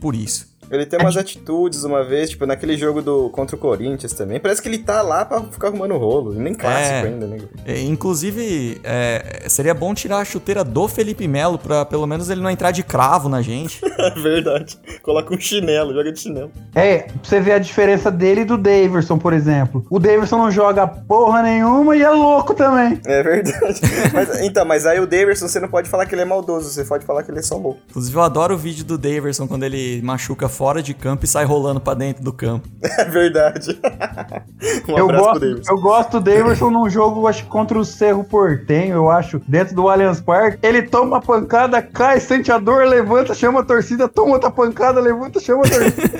Speaker 2: por isso.
Speaker 3: Ele tem umas atitudes uma vez, tipo, naquele jogo do contra o Corinthians também. Parece que ele tá lá pra ficar arrumando rolo. Nem clássico
Speaker 2: É.
Speaker 3: ainda, né?
Speaker 2: É, Inclusive, é, seria bom tirar a chuteira do Felipe Melo pra pelo menos ele não entrar de cravo na gente.
Speaker 3: É verdade. Coloca um chinelo, joga de chinelo.
Speaker 4: É, pra você ver a diferença dele e do Daverson, por exemplo. O Daverson não joga porra nenhuma e é louco também.
Speaker 3: É verdade. Mas, então, mas aí o Daverson, você não pode falar que ele é maldoso, você pode falar que ele é só louco.
Speaker 2: Inclusive, eu adoro o vídeo do Daverson quando ele machuca fora de campo e sai rolando pra dentro do campo.
Speaker 3: É verdade. um
Speaker 4: eu,
Speaker 3: abraço pro
Speaker 4: gosto,
Speaker 3: Daverson.
Speaker 4: eu gosto do Daverson num jogo, acho que contra o Cerro Portenho, eu acho, dentro do Allianz Parque. Ele toma uma pancada, cai, sente a dor, levanta, chama a torcida, toma outra pancada, levanta, chama a torcida.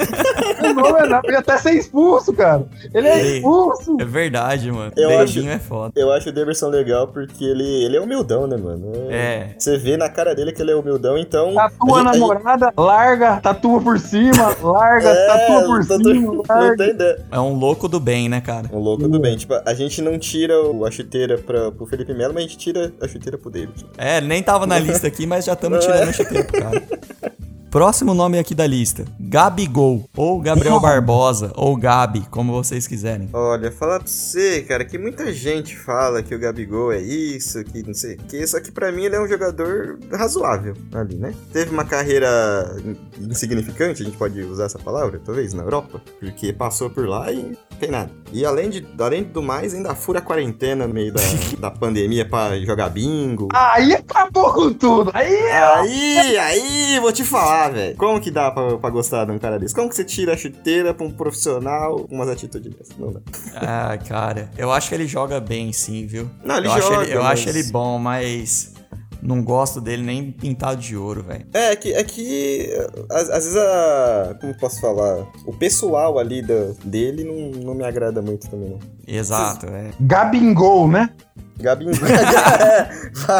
Speaker 4: não é nada, ele até ser expulso, cara. Ele é expulso.
Speaker 2: É verdade, mano.
Speaker 3: Eu
Speaker 2: Dedinho
Speaker 3: acho-
Speaker 2: é foda.
Speaker 3: Eu acho o Daverson legal porque ele, ele é humildão, né, mano?
Speaker 2: É.
Speaker 3: Você vê na cara dele que ele é humildão, então.
Speaker 4: Tatua a
Speaker 3: a gente-
Speaker 4: namorada, larga, tatua por cima, larga,
Speaker 3: É,
Speaker 4: tatua por
Speaker 3: tô-
Speaker 4: cima,
Speaker 3: não
Speaker 4: larga.
Speaker 3: tem ideia.
Speaker 2: É um louco do bem, né, cara?
Speaker 3: Um louco do bem. Tipo, a gente não tira o- a chuteira pra, pro Felipe Melo, mas a gente tira a chuteira pro David.
Speaker 2: É, nem tava na lista aqui, mas já estamos tirando a chuteira pro cara. Próximo nome aqui da lista: Gabigol, ou Gabriel Barbosa, ou Gabi, como vocês quiserem.
Speaker 3: Olha, falar pra você, cara, que muita gente fala que o Gabigol é isso, que não sei o que, só que pra mim ele é um jogador razoável ali, né? Teve uma carreira in- insignificante, a gente pode usar essa palavra, talvez, na Europa, porque passou por lá e não tem nada. E além, de, além do mais, ainda fura a quarentena no meio da, da pandemia pra jogar bingo.
Speaker 4: Aí acabou com tudo. Aí
Speaker 3: Aí, aí, vou te falar, dá, velho. Como que dá pra, pra gostar de um cara desse? Como que você tira a chuteira pra um profissional com umas atitudes dessas? Não dá.
Speaker 2: Ah, cara, eu acho que ele joga bem sim, viu?
Speaker 3: Não, ele
Speaker 2: eu
Speaker 3: joga,
Speaker 2: acho ele, eu
Speaker 3: mas-
Speaker 2: acho ele bom, mas não gosto dele nem pintado de ouro, velho.
Speaker 3: É, é que, é que às, às vezes a. Como posso falar? O pessoal ali da, dele não, não me agrada muito também, não.
Speaker 2: Exato, é.
Speaker 4: Gabingol, né?
Speaker 3: Gabingol.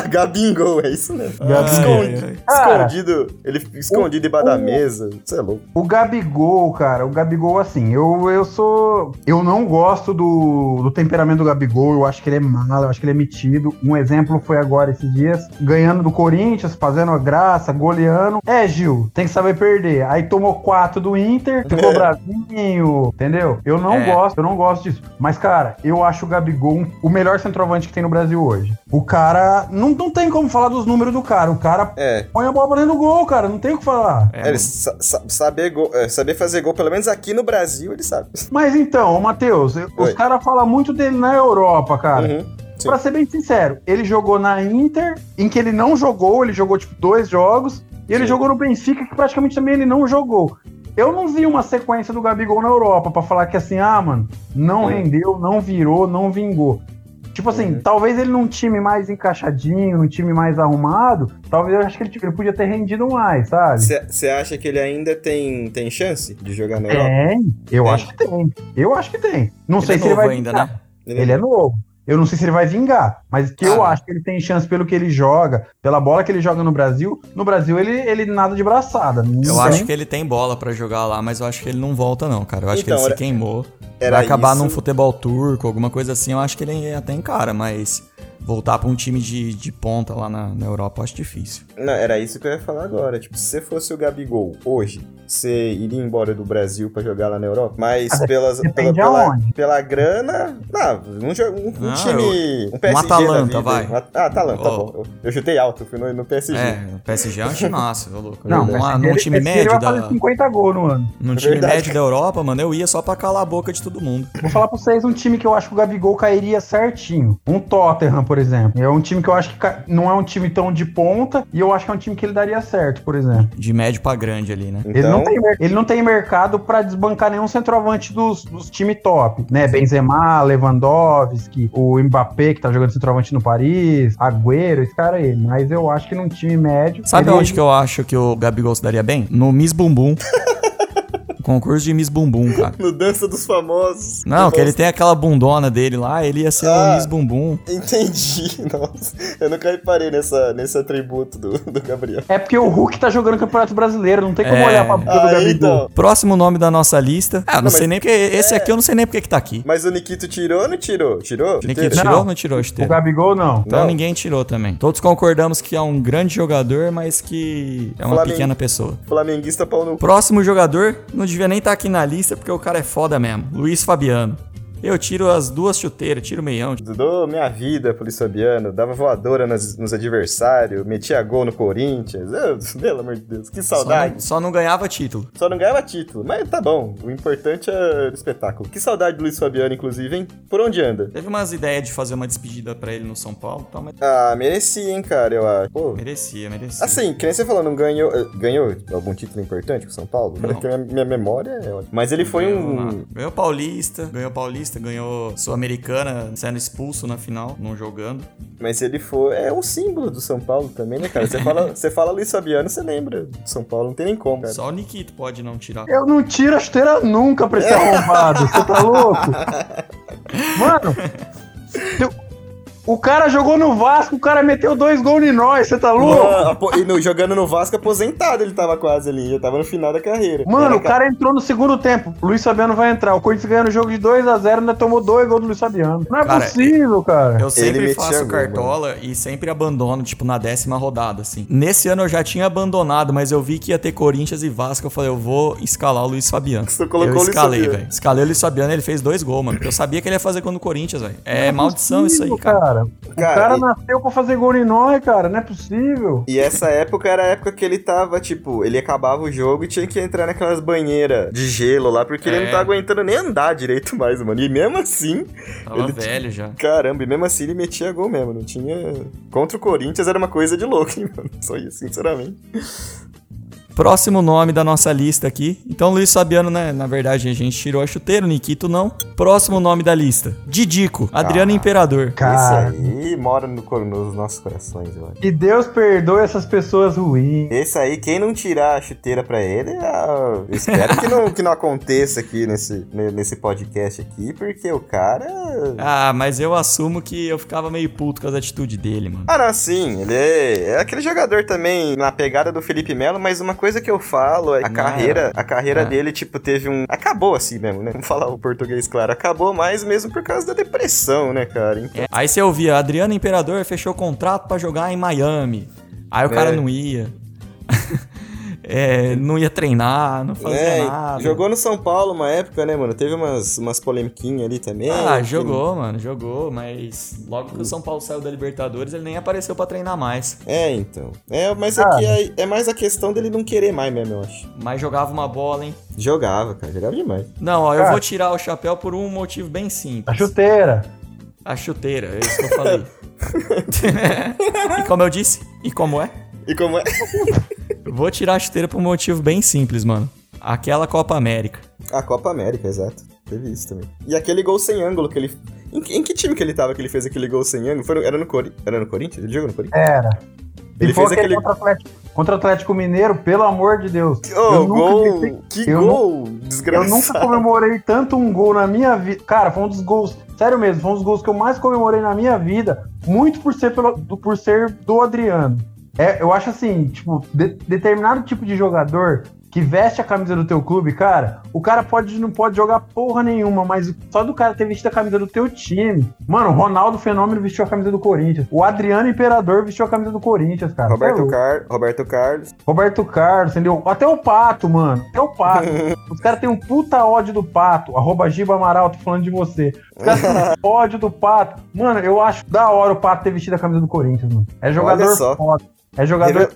Speaker 3: é, Gabingol, é isso mesmo.
Speaker 4: Gabingol.
Speaker 3: Escondi-
Speaker 2: Ai, ai.
Speaker 4: Cara,
Speaker 3: escondido. Ele fica escondido debaixo da mesa. Você é louco.
Speaker 4: O Gabigol, cara, o Gabigol, assim, eu, eu sou. Eu não gosto do, do temperamento do Gabigol, eu acho que ele é malo, eu acho que ele é metido. Um exemplo foi agora esses dias, ganhando do Corinthians, fazendo a graça, goleando. É, Gil, tem que saber perder. Aí tomou quatro do Inter, ficou bravinho, entendeu? Eu não
Speaker 2: É.
Speaker 4: gosto, eu não gosto disso. Mas, cara, eu acho o Gabigol o melhor centroavante que tem no Brasil hoje. O cara. Não, não tem como falar dos números do cara. O cara
Speaker 3: É.
Speaker 4: põe a bola pra dentro do gol, cara. Não tem o que falar.
Speaker 2: É,
Speaker 3: É, ele sa- sa- saber, gol- é, saber fazer gol, pelo menos aqui no Brasil, ele sabe.
Speaker 4: Mas então, Matheus, os caras falam muito dele na Europa, cara.
Speaker 3: Uhum. Sim.
Speaker 4: Pra ser bem sincero, ele jogou na Inter, em que ele não jogou, ele jogou tipo dois jogos, e ele
Speaker 3: Sim.
Speaker 4: jogou no Benfica, que praticamente também ele não jogou. Eu não vi uma sequência do Gabigol na Europa pra falar que assim, ah, mano, não
Speaker 3: Uhum.
Speaker 4: rendeu, não virou, não vingou. Tipo assim,
Speaker 3: Uhum.
Speaker 4: talvez ele num time mais encaixadinho, num time mais arrumado, talvez eu acho que ele, ele podia ter rendido mais, sabe?
Speaker 3: Você acha que ele ainda tem, tem chance de jogar na Europa?
Speaker 4: Tem, eu
Speaker 3: Tem.
Speaker 4: acho que tem. Eu acho que tem. Não
Speaker 2: Ele
Speaker 4: sei
Speaker 2: é
Speaker 4: se ele
Speaker 2: novo
Speaker 4: vai
Speaker 2: ainda, né?
Speaker 4: Ele é novo. Eu não sei se ele vai vingar, mas que eu
Speaker 3: Ah.
Speaker 4: acho que ele tem chance pelo que ele joga, pela bola que ele joga no Brasil. No Brasil, ele, ele nada de braçada.
Speaker 2: Eu acho que ele tem bola pra jogar lá, mas eu acho que ele não volta não, cara. Eu acho
Speaker 3: Então,
Speaker 2: que ele
Speaker 3: era-
Speaker 2: se queimou.
Speaker 3: Era
Speaker 2: vai acabar
Speaker 3: isso-
Speaker 2: num futebol turco, alguma coisa assim. Eu acho que ele até encara, mas voltar pra um time de, de ponta lá na, na Europa eu acho difícil.
Speaker 3: Não, era isso que eu ia falar agora. Tipo, se você fosse o Gabigol hoje, você iria embora do Brasil pra jogar lá na Europa? Mas
Speaker 4: Ah,
Speaker 3: pelas, pela, pela, pela grana. Não, um, um, um
Speaker 2: Não,
Speaker 3: time. Um PSG. da
Speaker 2: Atalanta,
Speaker 3: vida.
Speaker 2: vai.
Speaker 3: Um Ah, Atalanta, tá
Speaker 2: Ó.
Speaker 3: bom. Eu, eu chutei alto, fui no, no PSG.
Speaker 2: É, o PSG é um time massa, ô louco.
Speaker 4: Não,
Speaker 2: num,
Speaker 4: mas
Speaker 2: num time
Speaker 4: ele
Speaker 2: médio
Speaker 4: vai
Speaker 2: da.
Speaker 4: fazer 50 gols no ano.
Speaker 2: Num time
Speaker 3: Verdade.
Speaker 2: médio da Europa, mano, eu ia só pra calar a boca de todo mundo.
Speaker 4: Vou falar pra vocês um time que eu acho que o Gabigol cairia certinho. Um Tottenham, por exemplo. É um time que eu acho que ca- não é um time tão de ponta e eu acho que é um time que ele daria certo, por exemplo.
Speaker 2: De médio pra grande ali, né?
Speaker 3: Então,
Speaker 4: Ele, não tem, mer- ele não tem mercado pra desbancar nenhum centroavante dos, dos times top, né? Benzema, Lewandowski, o Mbappé, que tá jogando centroavante no Paris, Agüero, esse cara aí. Mas eu acho que num time médio...
Speaker 2: Sabe
Speaker 4: ele-
Speaker 2: onde que eu acho que o Gabigol se daria bem? No Miss Bumbum. Concurso de Miss Bumbum, cara.
Speaker 3: no Dança dos Famosos.
Speaker 2: Não, que ele tem aquela bundona dele lá, ele ia ser
Speaker 3: Ah.
Speaker 2: o Miss Bumbum.
Speaker 3: Entendi. Nossa, eu nunca reparei nessa, nesse atributo do, do Gabriel.
Speaker 4: É porque o Hulk tá jogando Campeonato Brasileiro, não tem como
Speaker 2: É.
Speaker 4: olhar pra do
Speaker 3: Ah,
Speaker 4: Gabigol.
Speaker 3: então.
Speaker 2: Próximo nome da nossa lista. Ah, não,
Speaker 3: Não,
Speaker 2: sei nem porque. Esse aqui eu não sei nem porque que tá aqui.
Speaker 3: Mas o Nikito tirou ou não tirou? Tirou?
Speaker 2: Nikito tirou ou
Speaker 4: Não.
Speaker 2: tirou
Speaker 4: O
Speaker 2: chuteira?
Speaker 4: Gabigol não.
Speaker 2: Então
Speaker 3: Não.
Speaker 2: ninguém tirou também. Todos concordamos que é um grande jogador, mas que é uma pequena pessoa.
Speaker 3: Flamenguista pau no.
Speaker 2: Próximo jogador, não devia nem estar aqui na lista, porque o cara é foda mesmo. Luiz Fabiano. Eu tiro as duas chuteiras, tiro o meião.
Speaker 3: Dou minha vida pro Luiz Fabiano, dava voadora nos, nos adversários, metia gol no Corinthians. Eu, pelo amor de Deus, que
Speaker 2: Só
Speaker 3: saudade.
Speaker 2: não, só não ganhava título.
Speaker 3: Só não ganhava título, mas tá bom. O importante é o espetáculo. Que saudade do Luiz Fabiano, inclusive, hein? Por onde anda?
Speaker 2: Teve umas ideias de fazer uma despedida pra ele no São Paulo, então, mas
Speaker 3: Ah, merecia, hein, cara, eu acho. Pô.
Speaker 2: merecia, merecia.
Speaker 3: Assim, que nem você falou, não ganhou. eh, Ganhou algum título importante com o São Paulo?
Speaker 2: Não.
Speaker 3: Minha, minha memória é ótima. Mas ele foi
Speaker 2: Ganhou,
Speaker 3: um.
Speaker 2: ganhou Paulista, ganhou Paulista, ganhou Sul-Americana, sendo expulso na final, não jogando.
Speaker 3: Mas ele foi. É um símbolo do São Paulo também, né, cara? Você fala, você fala Luiz Fabiano, você lembra do São Paulo, não tem nem como, cara.
Speaker 2: Só o Nikito pode não tirar.
Speaker 4: Eu não tiro a chuteira nunca pra esse arrombado. Você tá louco? Mano, o cara jogou no Vasco, o cara meteu dois gols em nós. Você tá louco?
Speaker 3: Mano, e no- jogando no Vasco aposentado, ele tava quase ali, já tava no final da carreira.
Speaker 4: Mano,
Speaker 3: Era
Speaker 4: o cara entrou no segundo tempo. O Luiz Fabiano vai entrar. O Corinthians ganhando o jogo de 2x0, ainda tomou dois gols do Luiz Fabiano. Não é
Speaker 2: Cara,
Speaker 4: possível, cara.
Speaker 2: Eu sempre faço cartola e sempre abandono, tipo, na décima rodada, assim. Nesse ano eu já tinha abandonado, mas eu vi que ia ter Corinthians e Vasco. Eu falei, eu vou escalar o Luiz Fabiano.
Speaker 3: Você colocou
Speaker 2: eu
Speaker 3: o
Speaker 2: escalei, velho. Escalei o Luiz Fabiano ele fez dois gols, mano. porque Eu sabia que ele ia fazer gol no Corinthians, velho. É, maldição isso aí,
Speaker 4: possível,
Speaker 2: cara.
Speaker 4: O
Speaker 3: Cara,
Speaker 4: cara
Speaker 3: e-
Speaker 4: nasceu pra fazer gol em nós, cara. Não é possível.
Speaker 3: E essa época era a época que ele tava, tipo, ele acabava o jogo e tinha que entrar naquelas banheiras de gelo lá, porque ele
Speaker 2: É.
Speaker 3: não tá aguentando nem andar direito mais, mano. E mesmo assim,
Speaker 2: Tava
Speaker 3: ele-
Speaker 2: velho já.
Speaker 3: caramba, e mesmo assim ele metia gol mesmo, não tinha... Contra o Corinthians era uma coisa de louco, hein, mano. Só isso, sinceramente.
Speaker 2: Próximo nome da nossa lista aqui. Então, Luiz Fabiano, né? Na verdade, a gente tirou a chuteira, o Nikito não. Próximo nome da lista: Didico, Adriano
Speaker 3: Ah.
Speaker 2: Imperador.
Speaker 4: Cara,
Speaker 3: Esse aí mora no nos nossos corações, acho.
Speaker 4: que Deus perdoe essas pessoas ruins.
Speaker 3: Esse aí, quem não tirar a chuteira pra ele, ah, eu espero que não, que não aconteça aqui nesse, ne- nesse podcast aqui, porque o cara.
Speaker 2: Ah, mas eu assumo que eu ficava meio puto com as atitudes dele, mano.
Speaker 3: Ah, não, sim, ele é, é aquele jogador também na pegada do Felipe Melo, mas uma coisa que eu falo, é a carreira, a carreira
Speaker 2: É.
Speaker 3: dele, tipo, teve um. Acabou assim mesmo, né? Vamos falar o português claro. Acabou mais mesmo por causa da depressão, né, cara? Então,
Speaker 2: É, Aí você ouvia, Adriano Imperador fechou contrato pra jogar em Miami. Aí o cara não ia. É, não ia treinar, não fazia
Speaker 3: é,
Speaker 2: nada.
Speaker 3: jogou no São Paulo uma época, né, mano? Teve umas, umas polemiquinhas ali também.
Speaker 2: Ah,
Speaker 3: que-
Speaker 2: jogou, mano, jogou, mas logo que o São Paulo saiu da Libertadores, ele nem apareceu pra treinar mais.
Speaker 3: É, então. É, mas
Speaker 4: Ah.
Speaker 3: aqui é, é mais a questão dele não querer mais mesmo, eu acho.
Speaker 2: Mas jogava uma bola, hein?
Speaker 3: Jogava, cara, jogava demais.
Speaker 2: Não, ó, eu
Speaker 4: Cara.
Speaker 2: vou tirar o chapéu por um motivo bem
Speaker 4: A
Speaker 2: simples.
Speaker 4: chuteira.
Speaker 2: A chuteira, é isso que eu falei. e como eu disse, e como é?
Speaker 3: E como é?
Speaker 2: Eu vou tirar a chuteira por um motivo bem simples, mano. Aquela Copa América.
Speaker 3: A Copa América, exato. Teve isso também. E aquele gol sem ângulo que ele. Em, que- em que time que ele tava que ele fez aquele gol sem ângulo? Foi no- era, no Cori... era no Corinthians? Ele jogou no Corinthians?
Speaker 4: Era.
Speaker 3: Ele
Speaker 4: for
Speaker 3: fez
Speaker 4: aquele
Speaker 3: aquele-
Speaker 4: contra o Atlético, contra o Atlético Mineiro, pelo amor de Deus. Eu nunca
Speaker 3: gol!
Speaker 4: gritei-
Speaker 3: Que
Speaker 4: eu
Speaker 3: gol!
Speaker 4: Eu
Speaker 3: Desgraçado.
Speaker 4: nunca comemorei tanto um gol na minha vida. Cara, foi um dos gols. Sério mesmo, foi um dos gols que eu mais comemorei na minha vida. Muito por ser, pelo, por ser do Adriano. É, eu acho assim, tipo, de- determinado tipo de jogador que veste a camisa do teu clube, cara, o cara pode não pode jogar porra nenhuma, mas só do cara ter vestido a camisa do teu time. Mano, o Ronaldo Fenômeno vestiu a camisa do Corinthians. O Adriano Imperador vestiu a camisa do Corinthians, cara. É
Speaker 3: Roberto. Car... Roberto Carlos.
Speaker 4: Roberto Carlos, entendeu? Até o Pato, mano. Até o Pato. Os caras têm um puta ódio do Pato. Arroba Giba Amaral, tô falando de você. Os caras têm um ódio do Pato. Mano, eu acho da hora o Pato ter vestido a camisa do Corinthians, mano. É jogador foda. É jogador,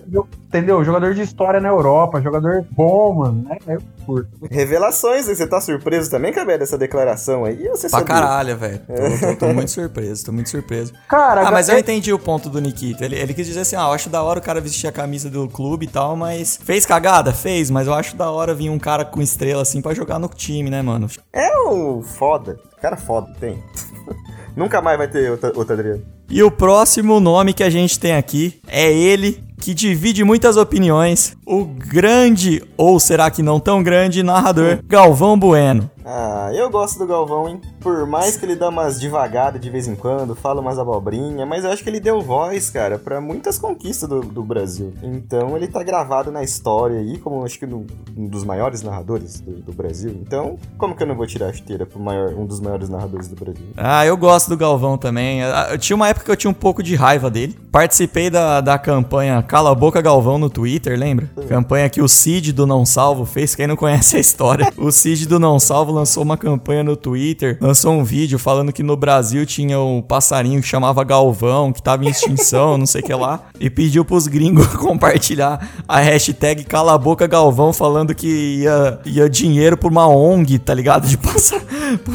Speaker 4: entendeu? Jogador de história na Europa. Jogador bom, mano. É, é curto.
Speaker 3: Revelações, você tá surpreso também, Cabé, dessa declaração aí? Ou você
Speaker 2: Pra
Speaker 3: sabia?
Speaker 2: caralho, velho. Tô, tô- tô muito surpreso, tô muito surpreso.
Speaker 4: Cara,
Speaker 2: Ah, mas
Speaker 4: é-
Speaker 2: eu entendi o ponto do Nikito. Ele, ele quis dizer assim, ah, eu acho da hora o cara vestir a camisa do clube e tal, mas fez cagada? Fez, mas eu acho da hora vir um cara com estrela assim pra jogar no time, né, mano?
Speaker 3: É um foda. Cara foda, tem. Nunca mais vai ter outro, outro Adriano.
Speaker 2: E o próximo nome que a gente tem aqui é ele, que divide muitas opiniões, o grande, ou será que não tão grande, narrador Galvão Bueno.
Speaker 3: Ah, eu gosto do Galvão, hein? Por mais que ele dá umas devagadas de vez em quando, fala umas abobrinhas, mas eu acho que ele deu voz, cara, pra muitas conquistas do, do Brasil. Então ele tá gravado na história aí, como acho que um dos maiores narradores do, do Brasil. Então, como que eu não vou tirar a chuteira pro maior, um dos maiores narradores do Brasil?
Speaker 2: Ah, eu gosto do Galvão também. Ah, Eu tinha uma época que eu tinha um pouco de raiva dele. Participei da, da campanha Cala a Boca Galvão no Twitter, lembra? Campanha que o Cid do Não Salvo fez. Quem não conhece a história, o Cid do Não Salvo lançou uma campanha no Twitter, lançou um vídeo falando que no Brasil tinha um passarinho que chamava Galvão, que tava em extinção, não sei o que lá, e pediu pros gringos compartilhar a hashtag Cala a Boca Galvão, falando que ia, ia dinheiro por uma ONG, tá ligado? De passar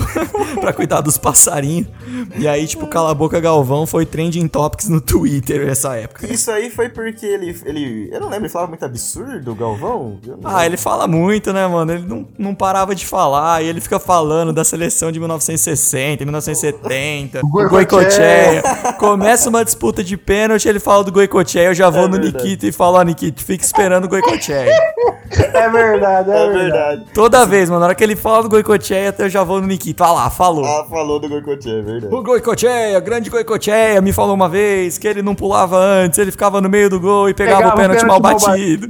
Speaker 2: pra cuidar dos passarinhos. E aí, tipo, Cala a Boca Galvão foi trending topics no Twitter nessa época.
Speaker 3: Isso aí foi porque ele. ele eu não lembro, ele falava muito absurdo, Galvão?
Speaker 2: Ah, ele fala muito, né, mano? Ele não, não parava de falar. E ele fica falando da seleção de 1960, 1970.
Speaker 4: O. Goicoechea.
Speaker 2: Começa uma disputa de pênalti, ele fala do Goicoechea. Eu já vou
Speaker 3: É
Speaker 2: no
Speaker 3: verdade.
Speaker 2: Nikita e falo, ó, Nikita, fica esperando o Goicoechea.
Speaker 4: É verdade, é,
Speaker 3: É
Speaker 4: verdade.
Speaker 3: verdade.
Speaker 2: Toda vez, mano. Na hora que ele fala do Goicoechea, eu já vou no Nikita. Ah lá, falou.
Speaker 3: Ah, falou do Goicoechea, é verdade.
Speaker 2: O Goicoechea, grande Goicoechea, me falou uma vez que ele não pulava antes, ele ficava no meio do gol e pegava,
Speaker 4: Pegava
Speaker 2: o pênalti mal
Speaker 4: pênalti mal
Speaker 2: batido.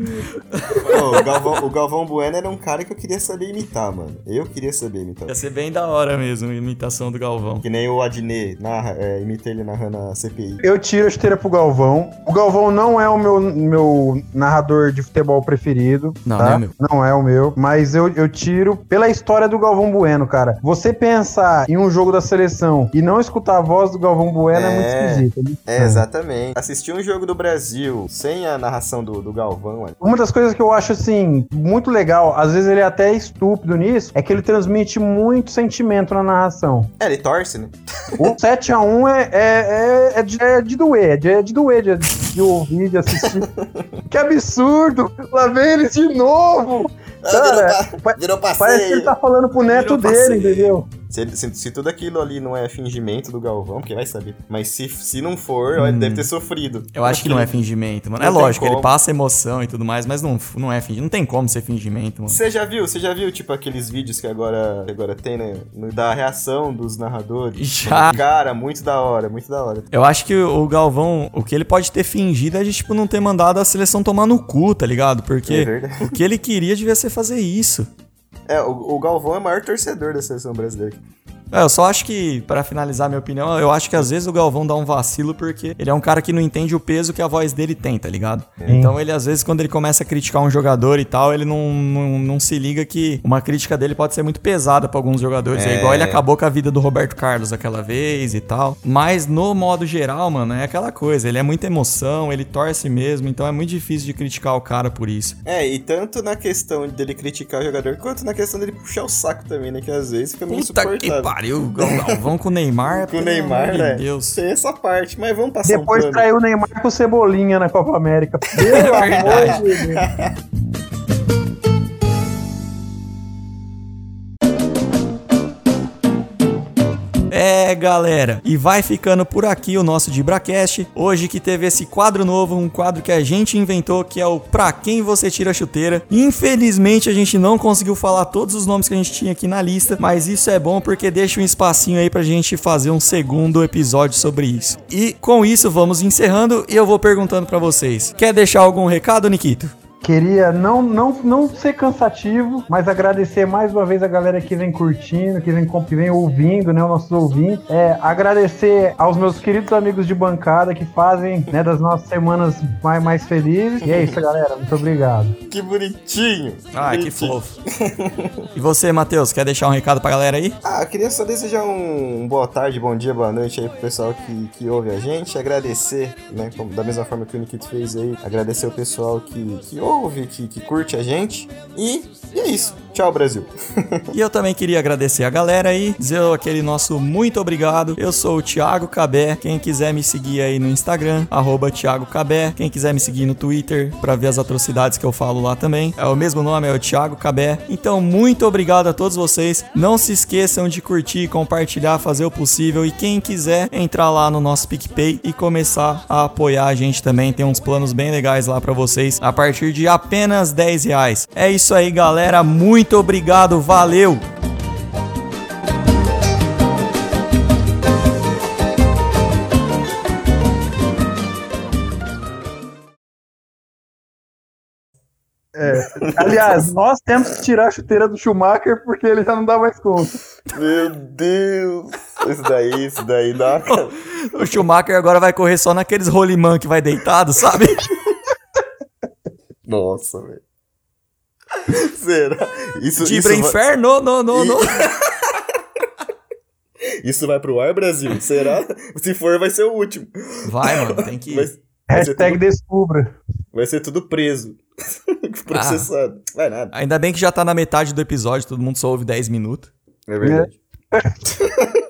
Speaker 3: O, Galvão, o Galvão Bueno era um cara que eu queria saber imitar, mano. Eu queria saber imitar.
Speaker 2: Ia ser bem da hora mesmo, a imitação do Galvão.
Speaker 3: Que nem o Adnet, narra, é, imitei ele narrando a CPI.
Speaker 4: Eu tiro a chuteira pro Galvão. O Galvão não é o meu, meu narrador de futebol preferido.
Speaker 2: Não,
Speaker 4: tá?
Speaker 2: não é o meu.
Speaker 4: Não é o meu. Mas eu, eu tiro pela história do Galvão Bueno, cara. Você pensar em um jogo da seleção e não escutar a voz do Galvão Bueno é, muito
Speaker 3: É.
Speaker 4: esquisito. né?
Speaker 3: É, exatamente. Assistir um jogo do Brasil sem a narração do, do Galvão, mano.
Speaker 4: Uma das coisas que eu acho assim, muito legal, às vezes ele é até estúpido nisso, é que ele transmite muito sentimento na narração.
Speaker 3: É, ele torce, né?
Speaker 4: O 7x1 é, é, é, é, de, é de doer, é de, é de doer de, de ouvir, de assistir. que absurdo! Lá vem eles de novo! Cara, pa-
Speaker 3: Virou
Speaker 4: parece que ele
Speaker 3: passeio.
Speaker 4: tá falando pro neto
Speaker 2: Virou
Speaker 4: dele,
Speaker 2: passeio.
Speaker 4: entendeu?
Speaker 3: Se, ele- se- se tudo aquilo ali não é fingimento do Galvão, porque vai saber. Mas se, se não for, ó, ele deve ter sofrido.
Speaker 2: Eu acho que não é fingimento, mano.
Speaker 3: Não
Speaker 2: é lógico, ele
Speaker 3: como.
Speaker 2: passa emoção e tudo mais, mas não, não é fingimento. Não tem como ser fingimento, mano.
Speaker 3: Você já viu? Você já viu, tipo, aqueles vídeos que agora, que agora tem, né? Da reação dos narradores?
Speaker 2: Já.
Speaker 3: Cara, muito da hora, muito da hora.
Speaker 2: Eu acho que o Galvão, o que ele pode ter fingido é de, tipo, não ter mandado a seleção tomar no cu, tá ligado?
Speaker 3: É
Speaker 2: Porque
Speaker 3: verdade.
Speaker 2: o que ele queria devia ser fazer isso.
Speaker 3: É, o, o Galvão é o maior torcedor da seleção brasileira.
Speaker 2: É, eu só acho que, pra finalizar minha opinião, eu acho que às vezes o Galvão dá um vacilo porque ele é um cara que não entende o peso que a voz dele tem, tá ligado? Então ele, às vezes, quando ele começa a criticar um jogador e tal, ele não, não, não se liga que uma crítica dele pode ser muito pesada pra alguns jogadores. É.
Speaker 3: É.
Speaker 2: igual ele acabou com a vida do Roberto Carlos aquela vez e tal. Mas no modo geral, mano, é aquela coisa. Ele é muita emoção, ele torce mesmo, então é muito difícil de criticar o cara por isso.
Speaker 3: É, e tanto na questão dele criticar o jogador, quanto na questão dele puxar o saco também, né? Que às vezes fica meio
Speaker 2: Puta que
Speaker 3: insuportável.
Speaker 2: Pariu, Galvão com o Neymar.
Speaker 3: Com o Neymar, né?
Speaker 2: De Deus.
Speaker 3: Tem essa parte, mas vamos passar
Speaker 4: Depois
Speaker 3: um
Speaker 4: traiu o Neymar com o Cebolinha na Copa América. Pelo
Speaker 2: verdade.
Speaker 4: amor de Deus.
Speaker 2: É, galera, e vai ficando por aqui o nosso DibraCast. Hoje que teve esse quadro novo, um quadro que a gente inventou, que é o Pra Quem Você Tira a Chuteira. Infelizmente a gente não conseguiu falar todos os nomes que a gente tinha aqui na lista, mas isso é bom porque deixa um espacinho aí pra gente fazer um segundo episódio sobre isso. E com isso vamos encerrando e eu vou perguntando pra vocês. Quer deixar algum recado, Nikito?
Speaker 4: Queria não, não, não ser cansativo, mas agradecer mais uma vez a galera que vem curtindo, que vem, que vem ouvindo, né, os nossos ouvintes. É, agradecer aos meus queridos amigos de bancada que fazem né, das nossas semanas mais, mais felizes. E é isso, galera. Muito obrigado.
Speaker 3: Que bonitinho.
Speaker 2: Ah, que fofo. e você, Matheus, quer deixar um recado pra galera aí?
Speaker 3: Ah, eu queria só desejar um boa tarde, bom dia, boa noite aí pro pessoal que, que ouve a gente. Agradecer, né, como- da mesma forma que o Nikito fez aí, agradecer o pessoal que, que ouve, que, que curte a gente. E, e é isso. Tchau, Brasil.
Speaker 2: E eu também queria agradecer a galera aí, dizer aquele nosso muito obrigado. Eu sou o Thiago Cabé. Quem quiser me seguir aí no Instagram, arroba Thiago Cabé. Quem quiser me seguir no Twitter pra ver as atrocidades que eu falo lá também. É o mesmo nome, é o Thiago Cabé. Então, muito obrigado a todos vocês. Não se esqueçam de curtir, compartilhar, fazer o possível. E quem quiser entrar lá no nosso PicPay e começar a apoiar a gente também. Tem uns planos bem legais lá pra vocês a partir de apenas 10 reais. É isso aí, galera. Muito obrigado, valeu!
Speaker 4: Aliás, nós temos que tirar a chuteira do Schumacher porque ele já não dá mais conta.
Speaker 3: Meu Deus. Isso daí, isso daí dá. cara.
Speaker 2: O Schumacher agora vai correr só naqueles rolimã que vai deitado, sabe?
Speaker 3: Nossa, velho. Será? Isso,
Speaker 2: Tibra
Speaker 3: isso, vai,
Speaker 2: inferno, não, não, não.
Speaker 3: isso vai pro ar, Brasil? Será? Se for, vai ser o último.
Speaker 2: Vai, mano, tem que
Speaker 3: Vai,
Speaker 2: ir.
Speaker 3: vai,
Speaker 4: Hashtag
Speaker 3: tudo,
Speaker 4: descubra.
Speaker 3: vai ser tudo preso. Processado. Vai nada.
Speaker 2: Ainda bem que já tá na metade do episódio, todo mundo só ouve 10 minutos.
Speaker 3: É verdade.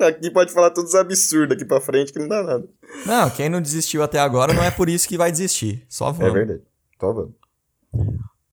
Speaker 3: aqui pode falar todos os absurdos aqui pra frente que não dá nada.
Speaker 2: Não, quem não desistiu até agora não é por isso que vai desistir. Só
Speaker 3: É
Speaker 2: vamos.
Speaker 3: verdade. Então vamos.